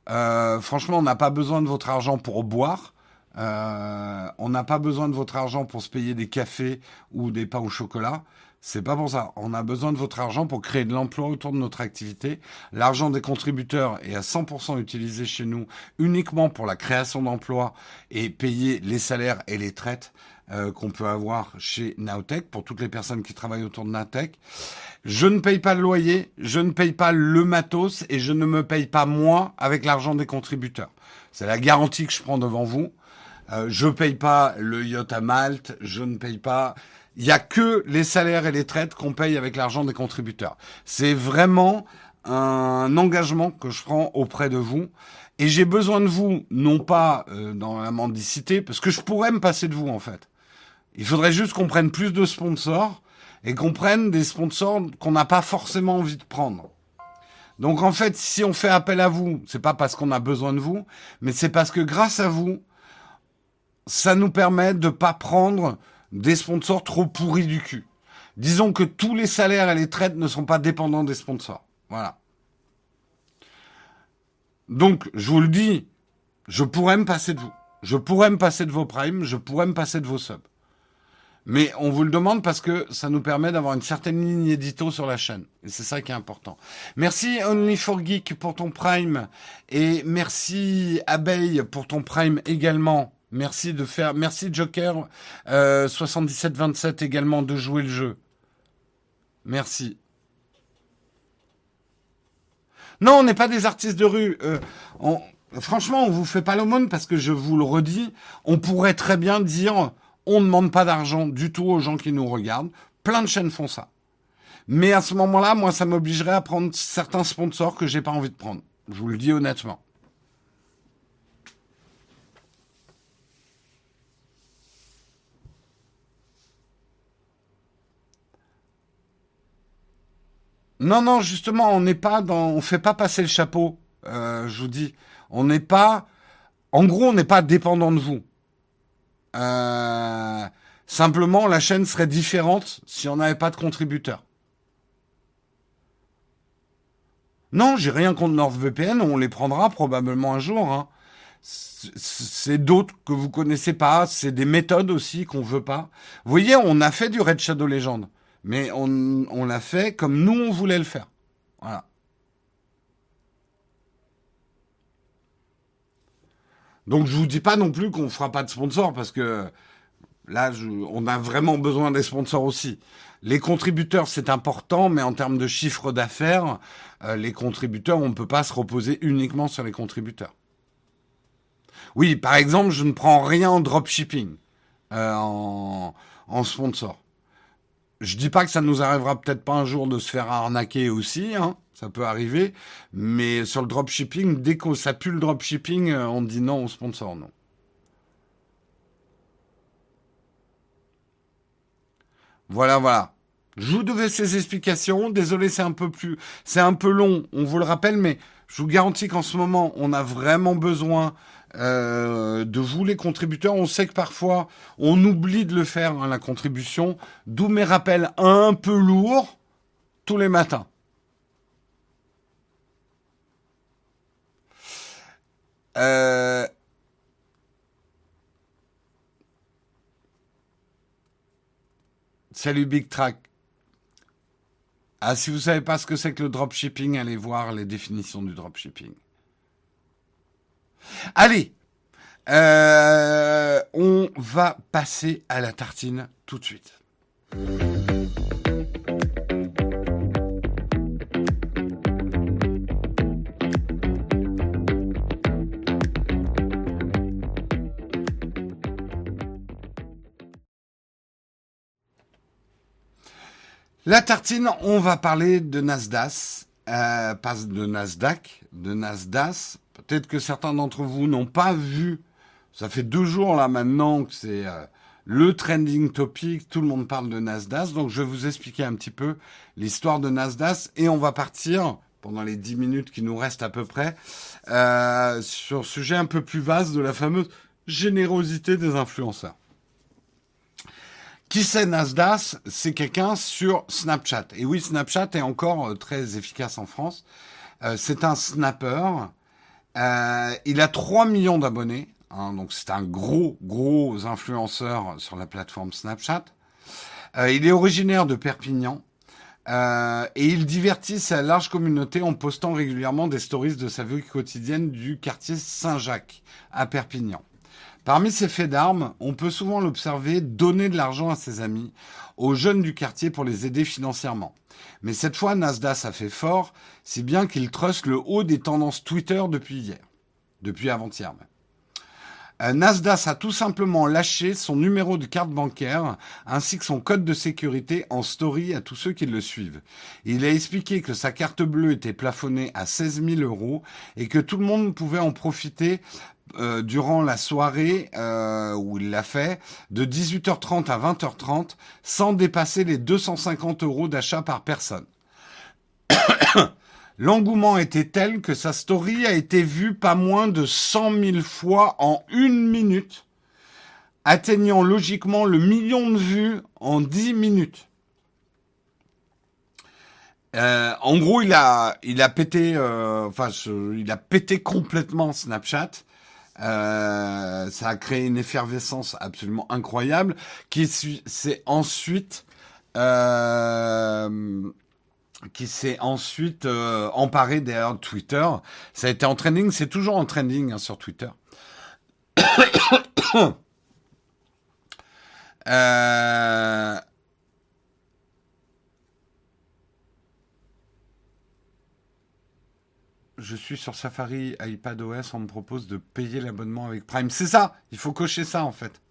Speaker 1: franchement, on n'a pas besoin de votre argent pour boire. on n'a pas besoin de votre argent pour se payer des cafés ou des pains au chocolat. C'est pas pour ça. On a besoin de votre argent pour créer de l'emploi autour de notre activité. L'argent des contributeurs est à 100% utilisé chez nous uniquement pour la création d'emplois et payer les salaires et les traites euh, qu'on peut avoir chez Nowtech pour toutes les personnes qui travaillent autour de Nowtech. Je ne paye pas le loyer, je ne paye pas le matos et je ne me paye pas moi avec l'argent des contributeurs. C'est la garantie que je prends devant vous. Euh, je paye pas le yacht à Malte, je ne paye pas il y a que les salaires et les traites qu'on paye avec l'argent des contributeurs. C'est vraiment un engagement que je prends auprès de vous. Et j'ai besoin de vous, non pas euh, dans la mendicité, parce que je pourrais me passer de vous en fait. Il faudrait juste qu'on prenne plus de sponsors et qu'on prenne des sponsors qu'on n'a pas forcément envie de prendre. Donc en fait, si on fait appel à vous, c'est pas parce qu'on a besoin de vous, mais c'est parce que grâce à vous, ça nous permet de pas prendre des sponsors trop pourris du cul. Disons que tous les salaires et les traites ne sont pas dépendants des sponsors. Voilà. Donc, je vous le dis, je pourrais me passer de vous. Je pourrais me passer de vos primes, je pourrais me passer de vos subs. Mais on vous le demande parce que ça nous permet d'avoir une certaine ligne édito sur la chaîne. Et c'est ça qui est important. Merci only for geek pour ton prime. Et merci Abeille pour ton prime également. Merci de faire, merci Joker euh, 7727 également de jouer le jeu. Merci. Non, on n'est pas des artistes de rue. Euh, on, franchement, on vous fait pas l'aumône parce que je vous le redis, on pourrait très bien dire on ne demande pas d'argent du tout aux gens qui nous regardent. Plein de chaînes font ça. Mais à ce moment-là, moi, ça m'obligerait à prendre certains sponsors que j'ai pas envie de prendre. Je vous le dis honnêtement. Non, non, justement, on n'est pas dans, on fait pas passer le chapeau. Euh, je vous dis, on n'est pas, en gros, on n'est pas dépendant de vous. Euh, simplement, la chaîne serait différente si on n'avait pas de contributeurs. Non, j'ai rien contre NordVPN, on les prendra probablement un jour. Hein. C'est d'autres que vous connaissez pas, c'est des méthodes aussi qu'on veut pas. Vous voyez, on a fait du Red Shadow Legend. Mais on, l'a fait comme nous, on voulait le faire. Voilà. Donc je vous dis pas non plus qu'on fera pas de sponsors parce que là, on a vraiment besoin des sponsors aussi. Les contributeurs, c'est important, mais en termes de chiffre d'affaires, euh, les contributeurs, on ne peut pas se reposer uniquement sur les contributeurs. Oui, par exemple, je ne prends rien en dropshipping, euh, en, en sponsor je dis pas que ça nous arrivera peut-être pas un jour de se faire arnaquer aussi, hein, ça peut arriver, mais sur le dropshipping, dès que ça le dropshipping, euh, on dit non au sponsor, non. Voilà, voilà. Je vous devais ces explications. Désolé, c'est un peu plus, c'est un peu long. On vous le rappelle, mais je vous garantis qu'en ce moment, on a vraiment besoin euh, de vous les contributeurs. On sait que parfois, on oublie de le faire, hein, la contribution. D'où mes rappels un peu lourds tous les matins. Euh... Salut Big Track. Ah, si vous savez pas ce que c'est que le dropshipping, allez voir les définitions du dropshipping. Allez, euh, on va passer à la tartine tout de suite. La tartine, on va parler de Nasdaq, euh, pas de Nasdaq, de Nasdaq. Peut-être que certains d'entre vous n'ont pas vu. Ça fait deux jours là maintenant que c'est euh, le trending topic. Tout le monde parle de Nasdaq. Donc je vais vous expliquer un petit peu l'histoire de Nasdaq et on va partir pendant les dix minutes qui nous restent à peu près euh, sur sujet un peu plus vaste de la fameuse générosité des influenceurs. Qui c'est Nasdaq C'est quelqu'un sur Snapchat. Et oui, Snapchat est encore euh, très efficace en France. Euh, c'est un snapper. Euh, il a 3 millions d'abonnés. Hein, donc c'est un gros, gros influenceur sur la plateforme Snapchat. il est originaire de Perpignan. et il divertit sa large communauté en postant régulièrement des stories de sa vie quotidienne du quartier Saint-Jacques à Perpignan. Parmi ces faits d'armes, on peut souvent l'observer donner de l'argent à ses amis, aux jeunes du quartier pour les aider financièrement. Mais cette fois, Nasdaq a fait fort, si bien qu'il truste le haut des tendances Twitter depuis hier. Depuis avant-hier même. Euh, Nasdaq a tout simplement lâché son numéro de carte bancaire ainsi que son code de sécurité en story à tous ceux qui le suivent. Il a expliqué que sa carte bleue était plafonnée à 16 000 euros et que tout le monde pouvait en profiter euh, durant la soirée euh, où il l'a fait, de 18h30 à 20h30, sans dépasser les 250 euros d'achat par personne. L'engouement était tel que sa story a été vue pas moins de 100 000 fois en une minute, atteignant logiquement le million de vues en 10 minutes. Euh, en gros, il a, il a pété, enfin, il a pété complètement Snapchat. Euh, ça a créé une effervescence absolument incroyable qui s'est ensuite euh, qui s'est ensuite euh, emparé derrière Twitter. Ça a été en trending, c'est toujours en trending hein, sur Twitter. je suis sur Safari iPadOS, on me propose de payer l'abonnement avec Prime. C'est ça, il faut cocher ça en fait.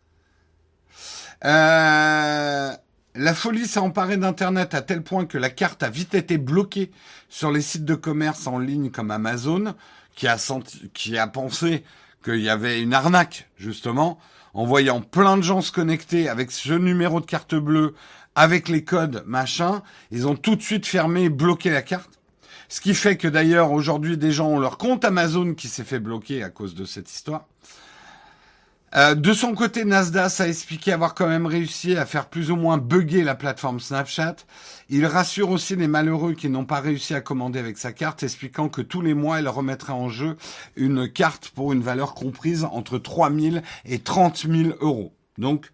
Speaker 1: Euh, la folie s'est emparée d'Internet à tel point que la carte a vite été bloquée sur les sites de commerce en ligne comme Amazon, qui a, senti, qui a pensé qu'il y avait une arnaque, justement, en voyant plein de gens se connecter avec ce numéro de carte bleue, avec les codes, machin. Ils ont tout de suite fermé et bloqué la carte. Ce qui fait que d'ailleurs aujourd'hui des gens ont leur compte Amazon qui s'est fait bloquer à cause de cette histoire. Euh, de son côté, Nasdaq a expliqué avoir quand même réussi à faire plus ou moins bugger la plateforme Snapchat. Il rassure aussi les malheureux qui n'ont pas réussi à commander avec sa carte, expliquant que tous les mois, il remettra en jeu une carte pour une valeur comprise entre 3 000 et 30 000 euros. Donc,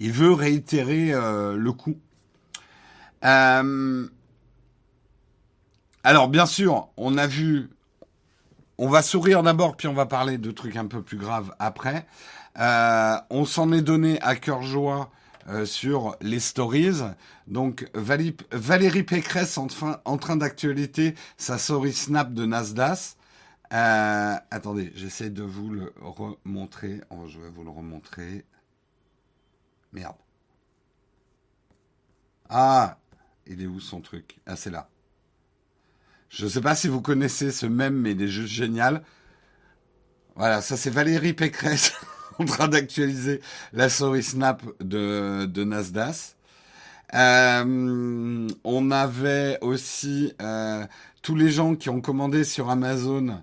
Speaker 1: il veut réitérer euh, le coût. Euh, alors, bien sûr, on a vu. On va sourire d'abord, puis on va parler de trucs un peu plus graves après. Euh, on s'en est donné à cœur joie euh, sur les stories. Donc Valérie, Pécresse en, train d'actualité sa story snap de Nasdaq. Euh, attendez, j'essaie de vous le remontrer. Oh, je vais vous le remontrer. Merde. Ah, il est où son truc? Ah, c'est là. Je ne sais pas si vous connaissez ce même, mais il est juste génial. Voilà, ça c'est Valérie Pécresse en train d'actualiser la story snap de, de Nasdaq. Euh, on avait aussi euh, tous les gens qui ont commandé sur Amazon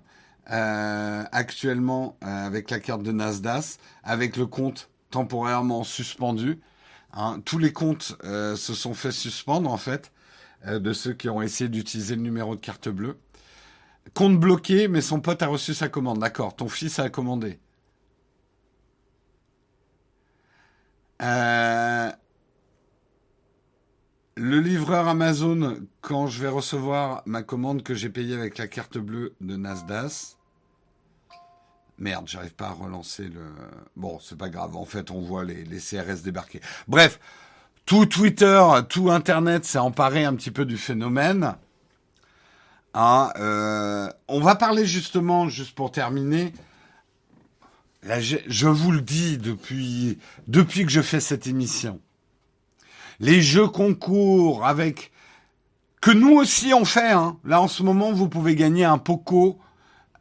Speaker 1: euh, actuellement avec la carte de Nasdaq, avec le compte temporairement suspendu. Hein. tous les comptes se sont fait suspendre en fait de ceux qui ont essayé d'utiliser le numéro de carte bleue. Compte bloqué, mais son pote a reçu sa commande. D'accord, ton fils a commandé. Euh, le livreur Amazon, quand je vais recevoir ma commande que j'ai payée avec la carte bleue de Nasdaq. Merde, j'arrive pas à relancer le. Bon, c'est pas grave. En fait, on voit les, CRS débarquer. Bref, tout Twitter, tout Internet s'est emparé un petit peu du phénomène. Hein, euh, on va parler justement, juste pour terminer, je vous le dis depuis, que je fais cette émission. Les jeux concours avec que nous aussi on fait. Hein. Là en ce moment, vous pouvez gagner un Poco,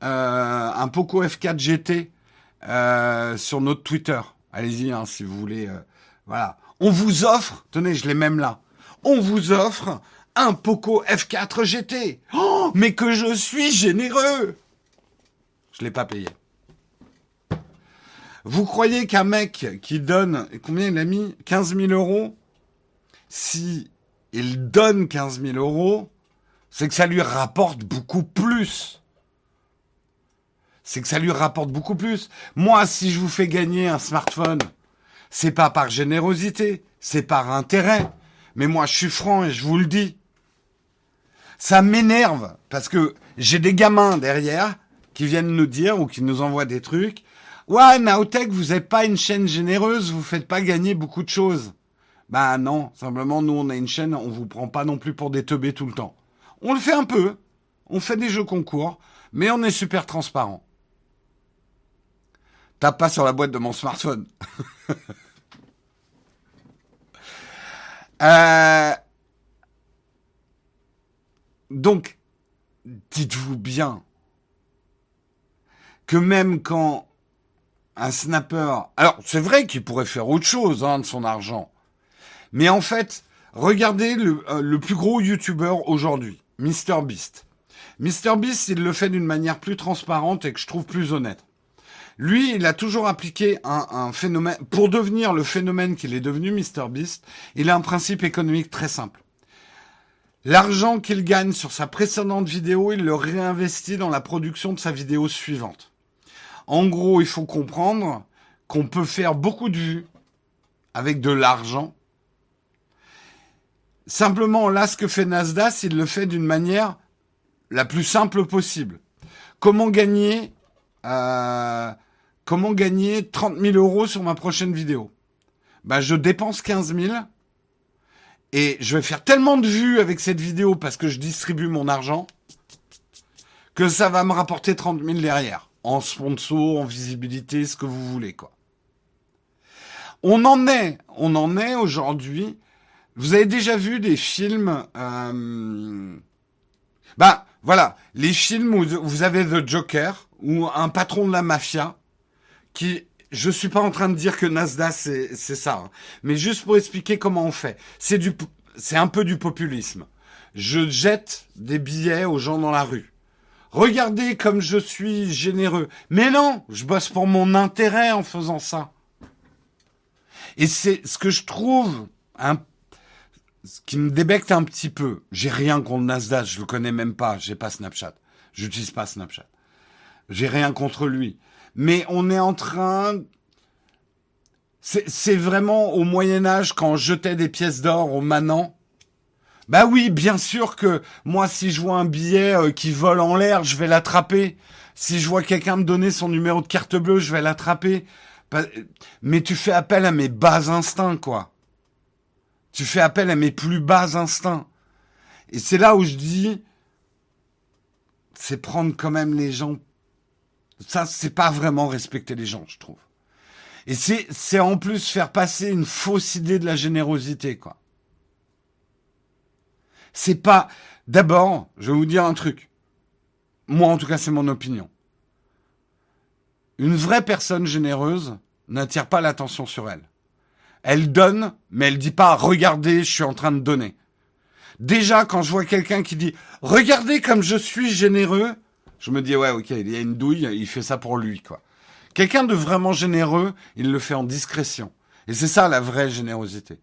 Speaker 1: euh, un Poco F4 GT euh, sur notre Twitter. Allez-y hein, si vous voulez. Voilà. On vous offre. Tenez, je l'ai même là. On vous offre un Poco F4 GT. Oh, mais que je suis généreux. Je l'ai pas payé. Vous croyez qu'un mec qui donne, combien il a mis? 15 000 euros? Si il donne 15 000 euros, c'est que ça lui rapporte beaucoup plus. C'est que ça lui rapporte beaucoup plus. Moi, si je vous fais gagner un smartphone, c'est pas par générosité, c'est par intérêt. Mais moi, je suis franc et je vous le dis. Ça m'énerve parce que j'ai des gamins derrière qui viennent nous dire ou qui nous envoient des trucs. Ouais, Naotech, vous n'êtes pas une chaîne généreuse, vous faites pas gagner beaucoup de choses. Bah non, simplement nous on a une chaîne, on vous prend pas non plus pour des teubés tout le temps. On le fait un peu, on fait des jeux concours, mais on est super transparent. Tape pas sur la boîte de mon smartphone. euh... Donc, dites-vous bien que même quand un snapper. Alors, c'est vrai qu'il pourrait faire autre chose hein, de son argent. Mais en fait, regardez le, euh, le plus gros YouTuber aujourd'hui, MrBeast. MrBeast, il le fait d'une manière plus transparente et que je trouve plus honnête. Lui, il a toujours appliqué un, phénomène. Pour devenir le phénomène qu'il est devenu, MrBeast, il a un principe économique très simple. L'argent qu'il gagne sur sa précédente vidéo, il le réinvestit dans la production de sa vidéo suivante. En gros, il faut comprendre qu'on peut faire beaucoup de vues avec de l'argent. Simplement, là, ce que fait Nasdaq, il le fait d'une manière la plus simple possible. Comment gagner, euh, comment gagner 30 000 euros sur ma prochaine vidéo Ben, je dépense 15 000 et je vais faire tellement de vues avec cette vidéo parce que je distribue mon argent que ça va me rapporter 30 000 derrière en sponsor, en visibilité, ce que vous voulez, quoi. On en est, on en est aujourd'hui. Vous avez déjà vu des films, euh... bah voilà, les films où vous avez The Joker ou un patron de la mafia qui, je suis pas en train de dire que Nasdaq c'est ça, hein. mais juste pour expliquer comment on fait. C'est du, c'est un peu du populisme. Je jette des billets aux gens dans la rue. Regardez comme je suis généreux. Mais non, je bosse pour mon intérêt en faisant ça. Et c'est ce que je trouve un, ce qui me débecte un petit peu. J'ai rien contre Nasdaq, je le connais même pas, j'ai pas Snapchat. J'utilise pas Snapchat. J'ai rien contre lui. Mais on est en train c'est vraiment au Moyen Âge quand on jetait des pièces d'or au manant bah oui, bien sûr que moi, si je vois un billet euh, qui vole en l'air, je vais l'attraper. Si je vois quelqu'un me donner son numéro de carte bleue, je vais l'attraper. Mais tu fais appel à mes bas instincts, quoi. Tu fais appel à mes plus bas instincts. Et c'est là où je dis, c'est prendre quand même les gens. Ça, c'est pas vraiment respecter les gens, je trouve. Et c'est, en plus faire passer une fausse idée de la générosité, quoi. C'est pas. D'abord, je vais vous dire un truc. Moi, en tout cas, c'est mon opinion. Une vraie personne généreuse n'attire pas l'attention sur elle. Elle donne, mais elle dit pas regardez, je suis en train de donner. Déjà, quand je vois quelqu'un qui dit regardez comme je suis généreux, je me dis ouais, ok, il y a une douille, il fait ça pour lui, quoi. Quelqu'un de vraiment généreux, il le fait en discrétion. Et c'est ça la vraie générosité.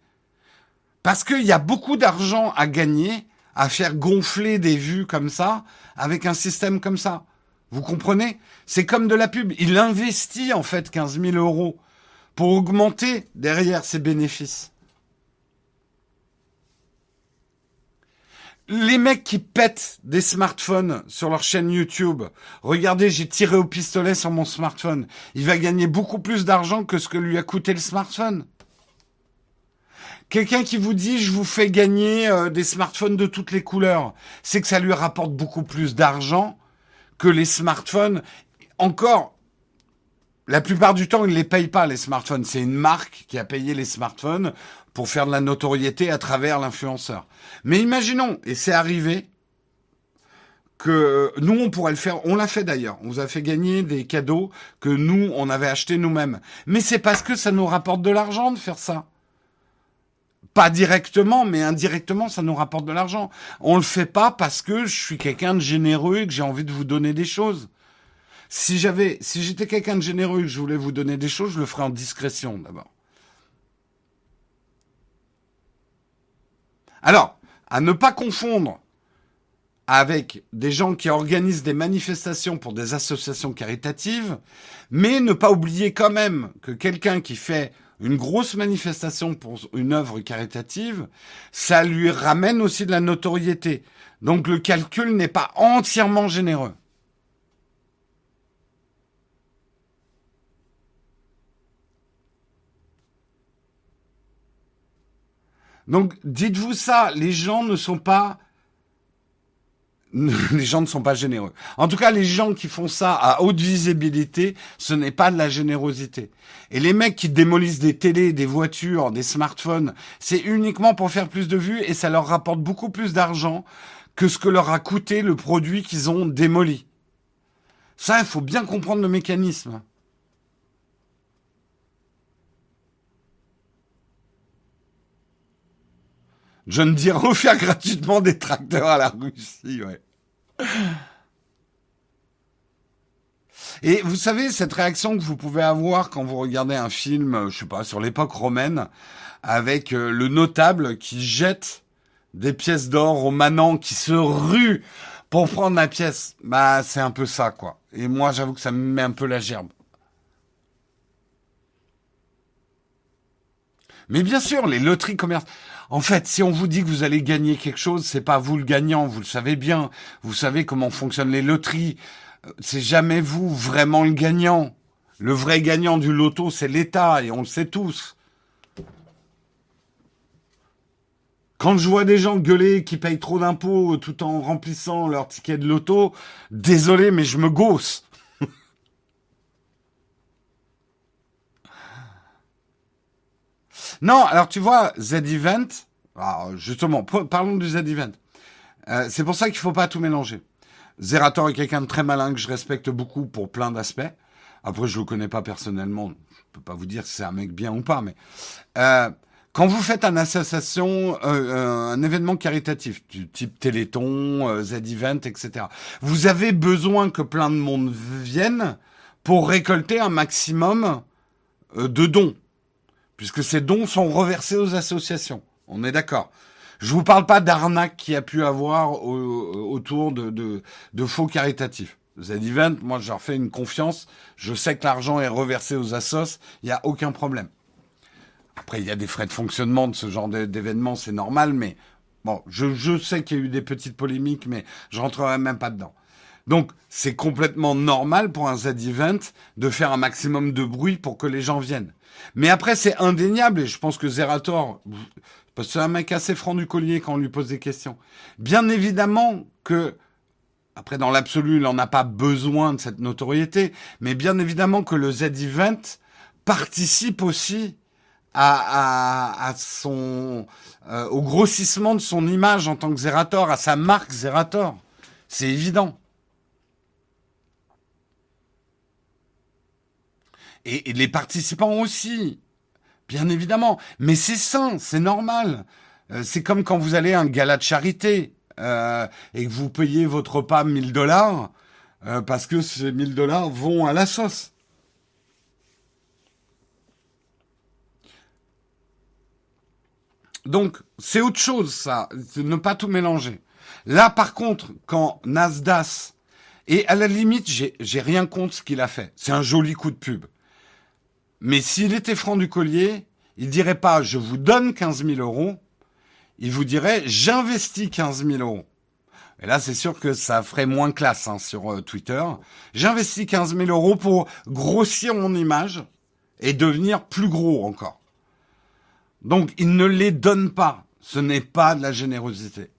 Speaker 1: Parce qu'il y a beaucoup d'argent à gagner à faire gonfler des vues comme ça avec un système comme ça. Vous comprenez? C'est comme de la pub. Il investit en fait 15 000 euros pour augmenter derrière ses bénéfices. Les mecs qui pètent des smartphones sur leur chaîne YouTube, regardez, j'ai tiré au pistolet sur mon smartphone. Il va gagner beaucoup plus d'argent que ce que lui a coûté le smartphone. Quelqu'un qui vous dit je vous fais gagner euh, des smartphones de toutes les couleurs, c'est que ça lui rapporte beaucoup plus d'argent que les smartphones. Encore, la plupart du temps, ils ne les payent pas, les smartphones. C'est une marque qui a payé les smartphones pour faire de la notoriété à travers l'influenceur. Mais imaginons, et c'est arrivé, que nous, on pourrait le faire. On l'a fait d'ailleurs. On vous a fait gagner des cadeaux que nous, on avait achetés nous-mêmes. Mais c'est parce que ça nous rapporte de l'argent de faire ça. Pas directement, mais indirectement, ça nous rapporte de l'argent. On le fait pas parce que je suis quelqu'un de généreux et que j'ai envie de vous donner des choses. Si j'étais quelqu'un de généreux et que je voulais vous donner des choses, je le ferais en discrétion d'abord. Alors, à ne pas confondre avec des gens qui organisent des manifestations pour des associations caritatives, mais ne pas oublier quand même que quelqu'un qui fait une grosse manifestation pour une œuvre caritative, ça lui ramène aussi de la notoriété. Donc le calcul n'est pas entièrement généreux. Donc dites-vous ça, les gens ne sont pas les gens ne sont pas généreux. En tout cas, les gens qui font ça à haute visibilité, ce n'est pas de la générosité. Et les mecs qui démolissent des télés, des voitures, des smartphones, c'est uniquement pour faire plus de vues et ça leur rapporte beaucoup plus d'argent que ce que leur a coûté le produit qu'ils ont démoli. Ça, il faut bien comprendre le mécanisme. John dire refaire gratuitement des tracteurs à la Russie, ouais. Et vous savez, cette réaction que vous pouvez avoir quand vous regardez un film, euh, je sais pas, sur l'époque romaine, avec euh, le notable qui jette des pièces d'or au manant qui se rue pour prendre la pièce, bah c'est un peu ça, quoi. Et moi, j'avoue que ça me met un peu la gerbe. Mais bien sûr, les loteries commerciales. En fait, si on vous dit que vous allez gagner quelque chose, c'est pas vous le gagnant, vous le savez bien. Vous savez comment fonctionnent les loteries. Euh, c'est jamais vous vraiment le gagnant. Le vrai gagnant du loto, c'est l'État, et on le sait tous. Quand je vois des gens gueuler qui payent trop d'impôts tout en remplissant leur ticket de loto, désolé, mais je me gausse. Non, alors tu vois, Z-Event, justement, parlons du Z-Event. Euh, c'est pour ça qu'il faut pas tout mélanger. Zerator est quelqu'un de très malin que je respecte beaucoup pour plein d'aspects. Après, je le connais pas personnellement. Je peux pas vous dire si c'est un mec bien ou pas, mais euh, quand vous faites une association, euh, euh un événement caritatif du type Téléthon, euh, Z-Event, etc., vous avez besoin que plein de monde vienne pour récolter un maximum de dons puisque ces dons sont reversés aux associations. On est d'accord. Je vous parle pas d'arnaque qui a pu avoir autour de, de, faux caritatifs. Z-Event, moi, je leur fais une confiance. Je sais que l'argent est reversé aux assos. Il n'y a aucun problème. Après, il y a des frais de fonctionnement de ce genre d'événement, c'est normal, mais bon, je, je sais qu'il y a eu des petites polémiques, mais je rentrerai même pas dedans. Donc, c'est complètement normal pour un Z-Event de faire un maximum de bruit pour que les gens viennent. Mais après, c'est indéniable, et je pense que Zerator, parce que c'est un mec assez franc du collier quand on lui pose des questions. Bien évidemment que, après, dans l'absolu, il n'en a pas besoin de cette notoriété, mais bien évidemment que le Z-Event participe aussi euh, au grossissement de son image en tant que Zerator, à sa marque Zerator. C'est évident. Et, les participants aussi Bien évidemment. Mais c'est sain, c'est normal. Euh, c'est comme quand vous allez à un gala de charité euh, et que vous payez votre repas 1000 dollars euh, parce que ces 1000 dollars vont à la sauce. Donc, c'est autre chose, ça. Ne pas tout mélanger. Là, par contre, quand Nasdaq, et à la limite, j'ai rien contre ce qu'il a fait. C'est un joli coup de pub. Mais s'il était franc du collier, il dirait pas je vous donne 15 000 euros, il vous dirait j'investis 15 000 euros. Et là, c'est sûr que ça ferait moins classe hein, sur euh, Twitter. J'investis 15 000 euros pour grossir mon image et devenir plus gros encore. Donc, il ne les donne pas. Ce n'est pas de la générosité.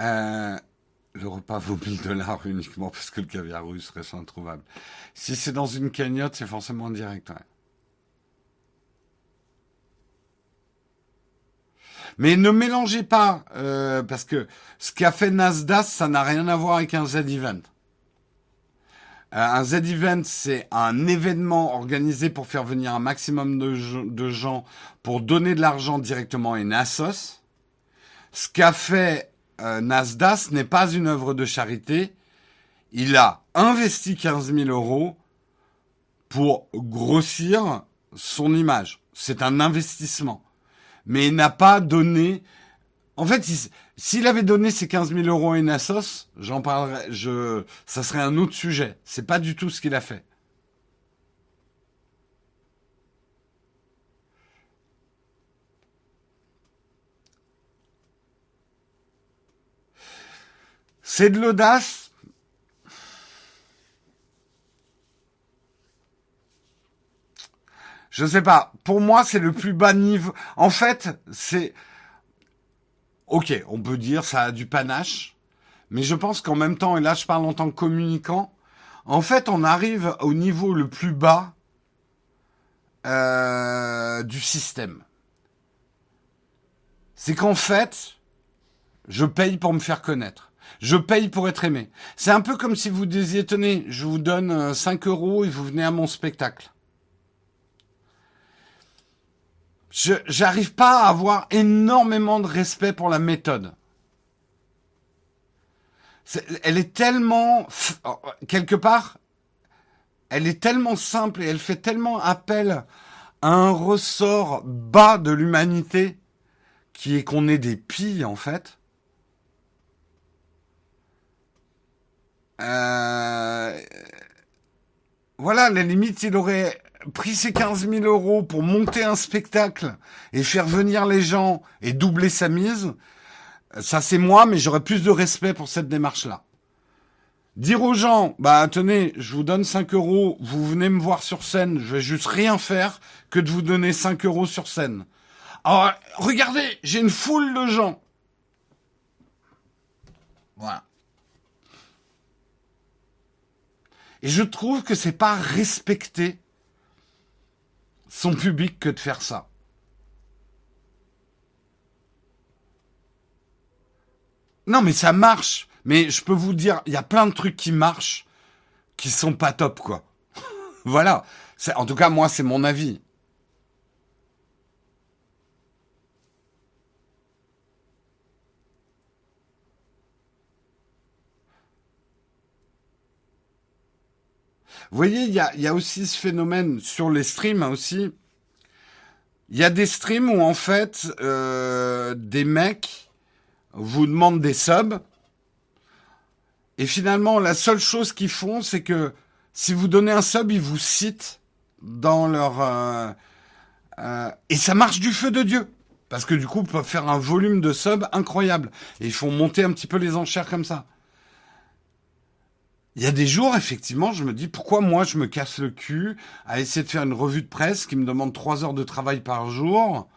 Speaker 1: Euh, le repas vaut 1000 dollars uniquement parce que le caviar russe reste introuvable. Si c'est dans une cagnotte, c'est forcément direct. Mais ne mélangez pas, euh, parce que ce qu'a fait Nasdaq, ça n'a rien à voir avec un Z-Event. Euh, un Z-Event, c'est un événement organisé pour faire venir un maximum de, de gens pour donner de l'argent directement à une assos. Ce qu'a fait euh, Nasdaq n'est pas une œuvre de charité. Il a investi 15 000 euros pour grossir son image. C'est un investissement. Mais il n'a pas donné... En fait, s'il avait donné ces 15 000 euros à une j'en parlerai, je, ça serait un autre sujet. C'est pas du tout ce qu'il a fait. C'est de l'audace. Je sais pas. Pour moi, c'est le plus bas niveau. En fait, c'est, ok, on peut dire ça a du panache, mais je pense qu'en même temps, et là, je parle en tant que communicant, en fait, on arrive au niveau le plus bas euh, du système. C'est qu'en fait, je paye pour me faire connaître. Je paye pour être aimé. C'est un peu comme si vous disiez, tenez, je vous donne 5 euh, euros et vous venez à mon spectacle. Je j'arrive pas à avoir énormément de respect pour la méthode. elle est tellement oh, quelque part, elle est tellement simple et elle fait tellement appel à un ressort bas de l'humanité qui est qu'on est des pilles en fait. Euh, voilà, la limite, il aurait pris ses 15 000 euros pour monter un spectacle et faire venir les gens et doubler sa mise. Ça, c'est moi, mais j'aurais plus de respect pour cette démarche-là. Dire aux gens, bah tenez, je vous donne 5 euros, vous venez me voir sur scène, je vais juste rien faire que de vous donner 5 euros sur scène. Alors, regardez, j'ai une foule de gens. Voilà. Et je trouve que c'est pas respecter son public que de faire ça. Non, mais ça marche. Mais je peux vous dire, il y a plein de trucs qui marchent qui sont pas top, quoi. voilà. En tout cas, moi, c'est mon avis. Vous voyez, il y a, aussi ce phénomène sur les streams hein, aussi. Il y a des streams où en fait euh, des mecs vous demandent des subs et finalement la seule chose qu'ils font c'est que si vous donnez un sub ils vous citent dans leur euh, euh, et ça marche du feu de dieu parce que du coup ils peuvent faire un volume de subs incroyable et ils font monter un petit peu les enchères comme ça. Il y a des jours, effectivement, je me dis pourquoi moi je me casse le cul à essayer de faire une revue de presse qui me demande trois heures de travail par jour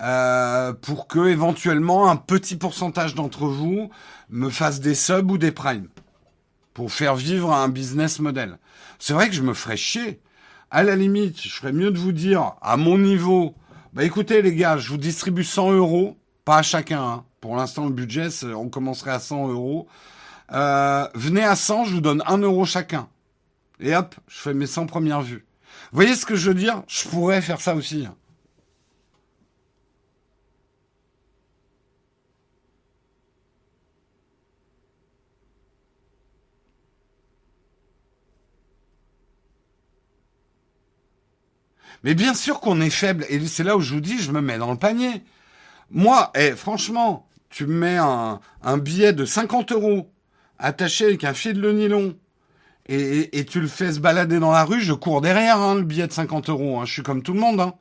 Speaker 1: euh, pour que éventuellement un petit pourcentage d'entre vous me fasse des subs ou des primes pour faire vivre un business model. C'est vrai que je me ferais chier. À la limite, je ferais mieux de vous dire à mon niveau, bah écoutez les gars, je vous distribue 100 euros Pas à chacun. Hein. Pour l'instant, le budget, on commencerait à 100 euros. Euh, venez à 100, je vous donne 1 euro chacun. Et hop, je fais mes 100 premières vues. Vous voyez ce que je veux dire? Je pourrais faire ça aussi. Mais bien sûr qu'on est faible, et c'est là où je vous dis, je me mets dans le panier. Moi, eh, franchement, tu me mets un, billet de 50 euros attaché avec un fil de nylon et, tu le fais se balader dans la rue, je cours derrière hein, le billet de 50 euros. Hein. Je suis comme tout le monde. Hein.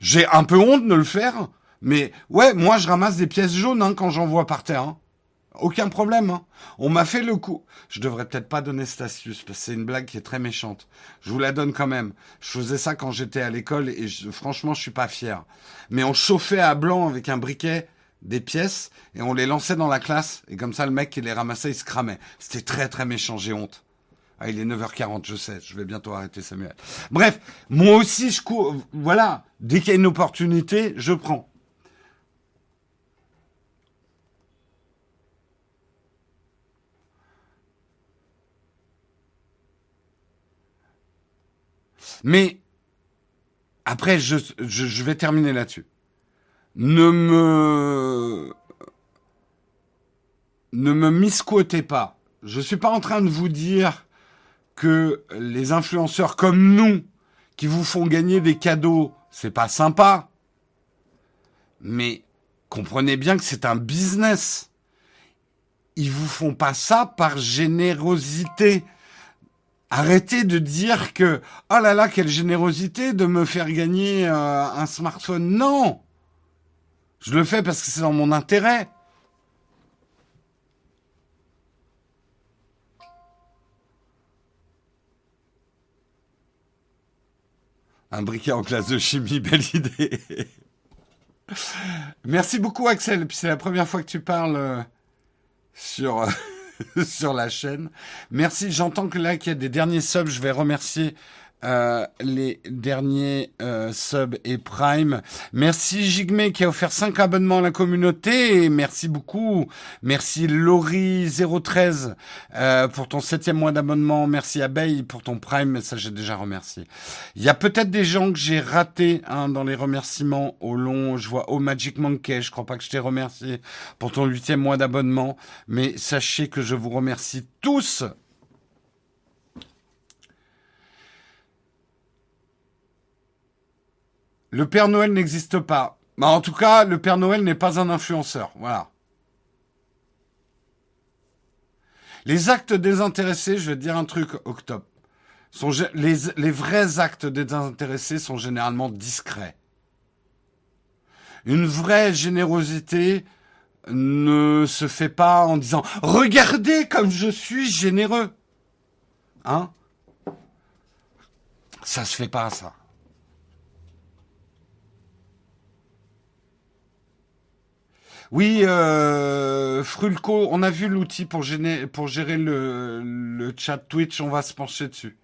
Speaker 1: J'ai un peu honte de le faire, mais ouais, moi je ramasse des pièces jaunes hein, quand j'en vois par terre. Aucun problème. Hein. On m'a fait le coup. Je devrais peut-être pas donner cette astuce parce que c'est une blague qui est très méchante. Je vous la donne quand même. Je faisais ça quand j'étais à l'école et franchement, je suis pas fier. Mais on chauffait à blanc avec un briquet des pièces et on les lançait dans la classe et comme ça le mec qui les ramassait il se cramait. C'était très très méchant, j'ai honte. Ah, il est 9h40, je sais, je vais bientôt arrêter Samuel. Bref, moi aussi je cours, voilà, dès qu'il y a une opportunité, je prends. Mais après, je, vais terminer là-dessus. Ne me ne me misquotez pas. Je suis pas en train de vous dire que les influenceurs comme nous, qui vous font gagner des cadeaux, c'est pas sympa. Mais comprenez bien que c'est un business. Ils vous font pas ça par générosité. Arrêtez de dire que oh là là quelle générosité de me faire gagner euh, un smartphone. Non, je le fais parce que c'est dans mon intérêt. Un briquet en classe de chimie, belle idée. Merci beaucoup Axel. Puis c'est la première fois que tu parles euh, sur euh, sur la chaîne. Merci. J'entends que là qu'il y a des derniers subs. Je vais remercier euh, les derniers euh, subs et prime. Merci Jigme qui a offert 5 abonnements à la communauté. Merci beaucoup. Merci Laurie013 euh, pour ton septième mois d'abonnement. Merci Abeille pour ton prime. Ça, j'ai déjà remercié. Il y a peut-être des gens que j'ai ratés hein, dans les remerciements au long. Je vois Oh Magic Monkey. Je crois pas que je t'ai remercié pour ton huitième mois d'abonnement. Mais sachez que je vous remercie tous Le Père Noël n'existe pas. Mais en tout cas, le Père Noël n'est pas un influenceur. Voilà. Les actes désintéressés, je vais te dire un truc, Octobre. Sont, les, les vrais actes désintéressés sont généralement discrets. Une vraie générosité ne se fait pas en disant Regardez comme je suis généreux. Hein? Ça se fait pas, ça. Oui, euh, Frulco, on a vu l'outil pour, gérer le, chat Twitch, on va se pencher dessus.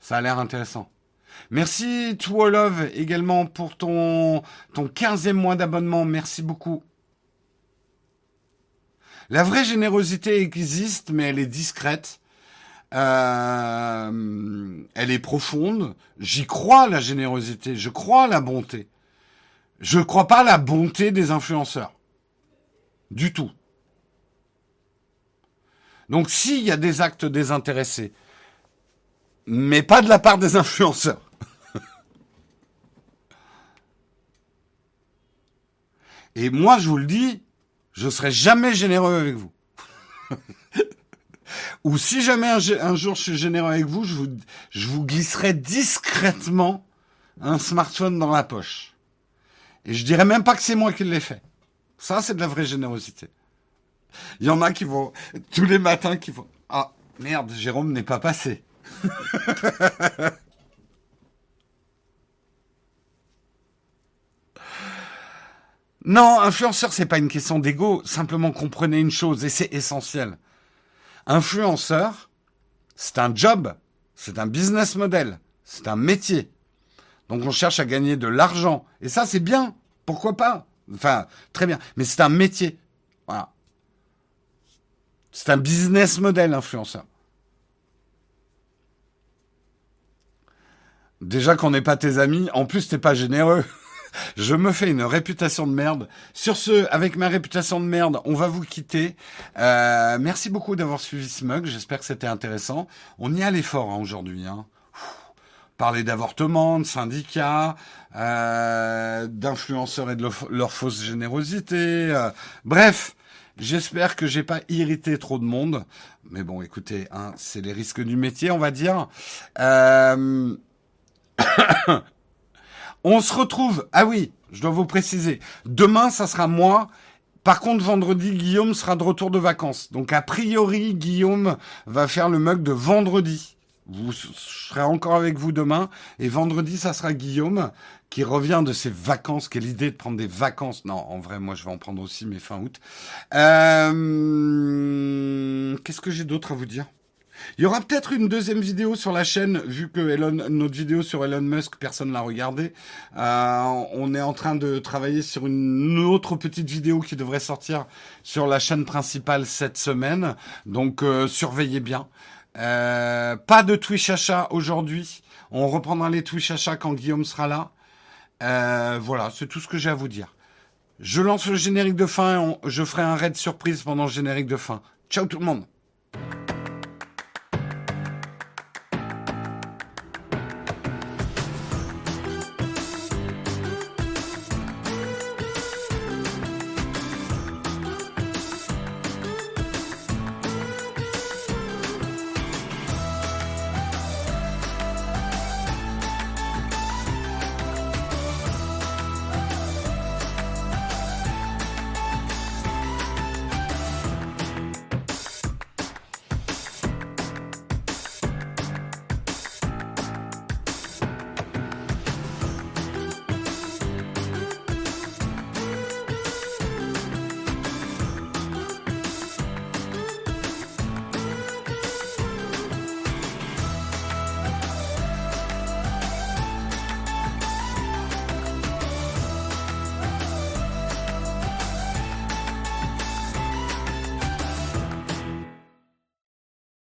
Speaker 1: Ça a l'air intéressant. Merci To Love également pour ton, ton 15e mois d'abonnement. Merci beaucoup. La vraie générosité existe, mais elle est discrète. Euh, elle est profonde. J'y crois la générosité. Je crois la bonté. Je ne crois pas la bonté des influenceurs. Du tout. Donc s'il y a des actes désintéressés, mais pas de la part des influenceurs. Et moi, je vous le dis, je serai jamais généreux avec vous. Ou si jamais un, jour je suis généreux avec vous, je vous, glisserai discrètement un smartphone dans la poche. Et je dirais même pas que c'est moi qui l'ai fait. Ça, c'est de la vraie générosité. Il y en a qui vont, tous les matins, qui vont, ah, merde, Jérôme n'est pas passé. non, influenceur, c'est pas une question d'ego. Simplement comprenez une chose, et c'est essentiel. Influenceur, c'est un job, c'est un business model, c'est un métier. Donc on cherche à gagner de l'argent. Et ça, c'est bien. Pourquoi pas? Enfin, très bien. Mais c'est un métier. Voilà. C'est un business model, influenceur. Déjà qu'on n'est pas tes amis, en plus t'es pas généreux. Je me fais une réputation de merde. Sur ce, avec ma réputation de merde, on va vous quitter. Euh, merci beaucoup d'avoir suivi Smug. J'espère que c'était intéressant. On y allait fort hein, aujourd'hui. Hein. Parler d'avortement, de syndicats, euh, d'influenceurs et de leur, fausse générosité. Euh, bref, j'espère que j'ai pas irrité trop de monde. Mais bon, écoutez, hein, c'est les risques du métier, on va dire. Euh... On se retrouve. Ah oui, je dois vous préciser. Demain, ça sera moi. Par contre, vendredi, Guillaume sera de retour de vacances. Donc, a priori, Guillaume va faire le mug de vendredi. Vous serez encore avec vous demain. Et vendredi, ça sera Guillaume qui revient de ses vacances. Quelle idée de prendre des vacances. Non, en vrai, moi, je vais en prendre aussi, mais fin août. Euh... Qu'est-ce que j'ai d'autre à vous dire? Il y aura peut-être une deuxième vidéo sur la chaîne, vu que Elon, notre vidéo sur Elon Musk, personne l'a regardé. Euh, on est en train de travailler sur une autre petite vidéo qui devrait sortir sur la chaîne principale cette semaine. Donc euh, surveillez bien. Euh, pas de Twitch achat aujourd'hui. On reprendra les Twitch achats quand Guillaume sera là. Euh, voilà, c'est tout ce que j'ai à vous dire. Je lance le générique de fin. je ferai un raid surprise pendant le générique de fin. Ciao tout le monde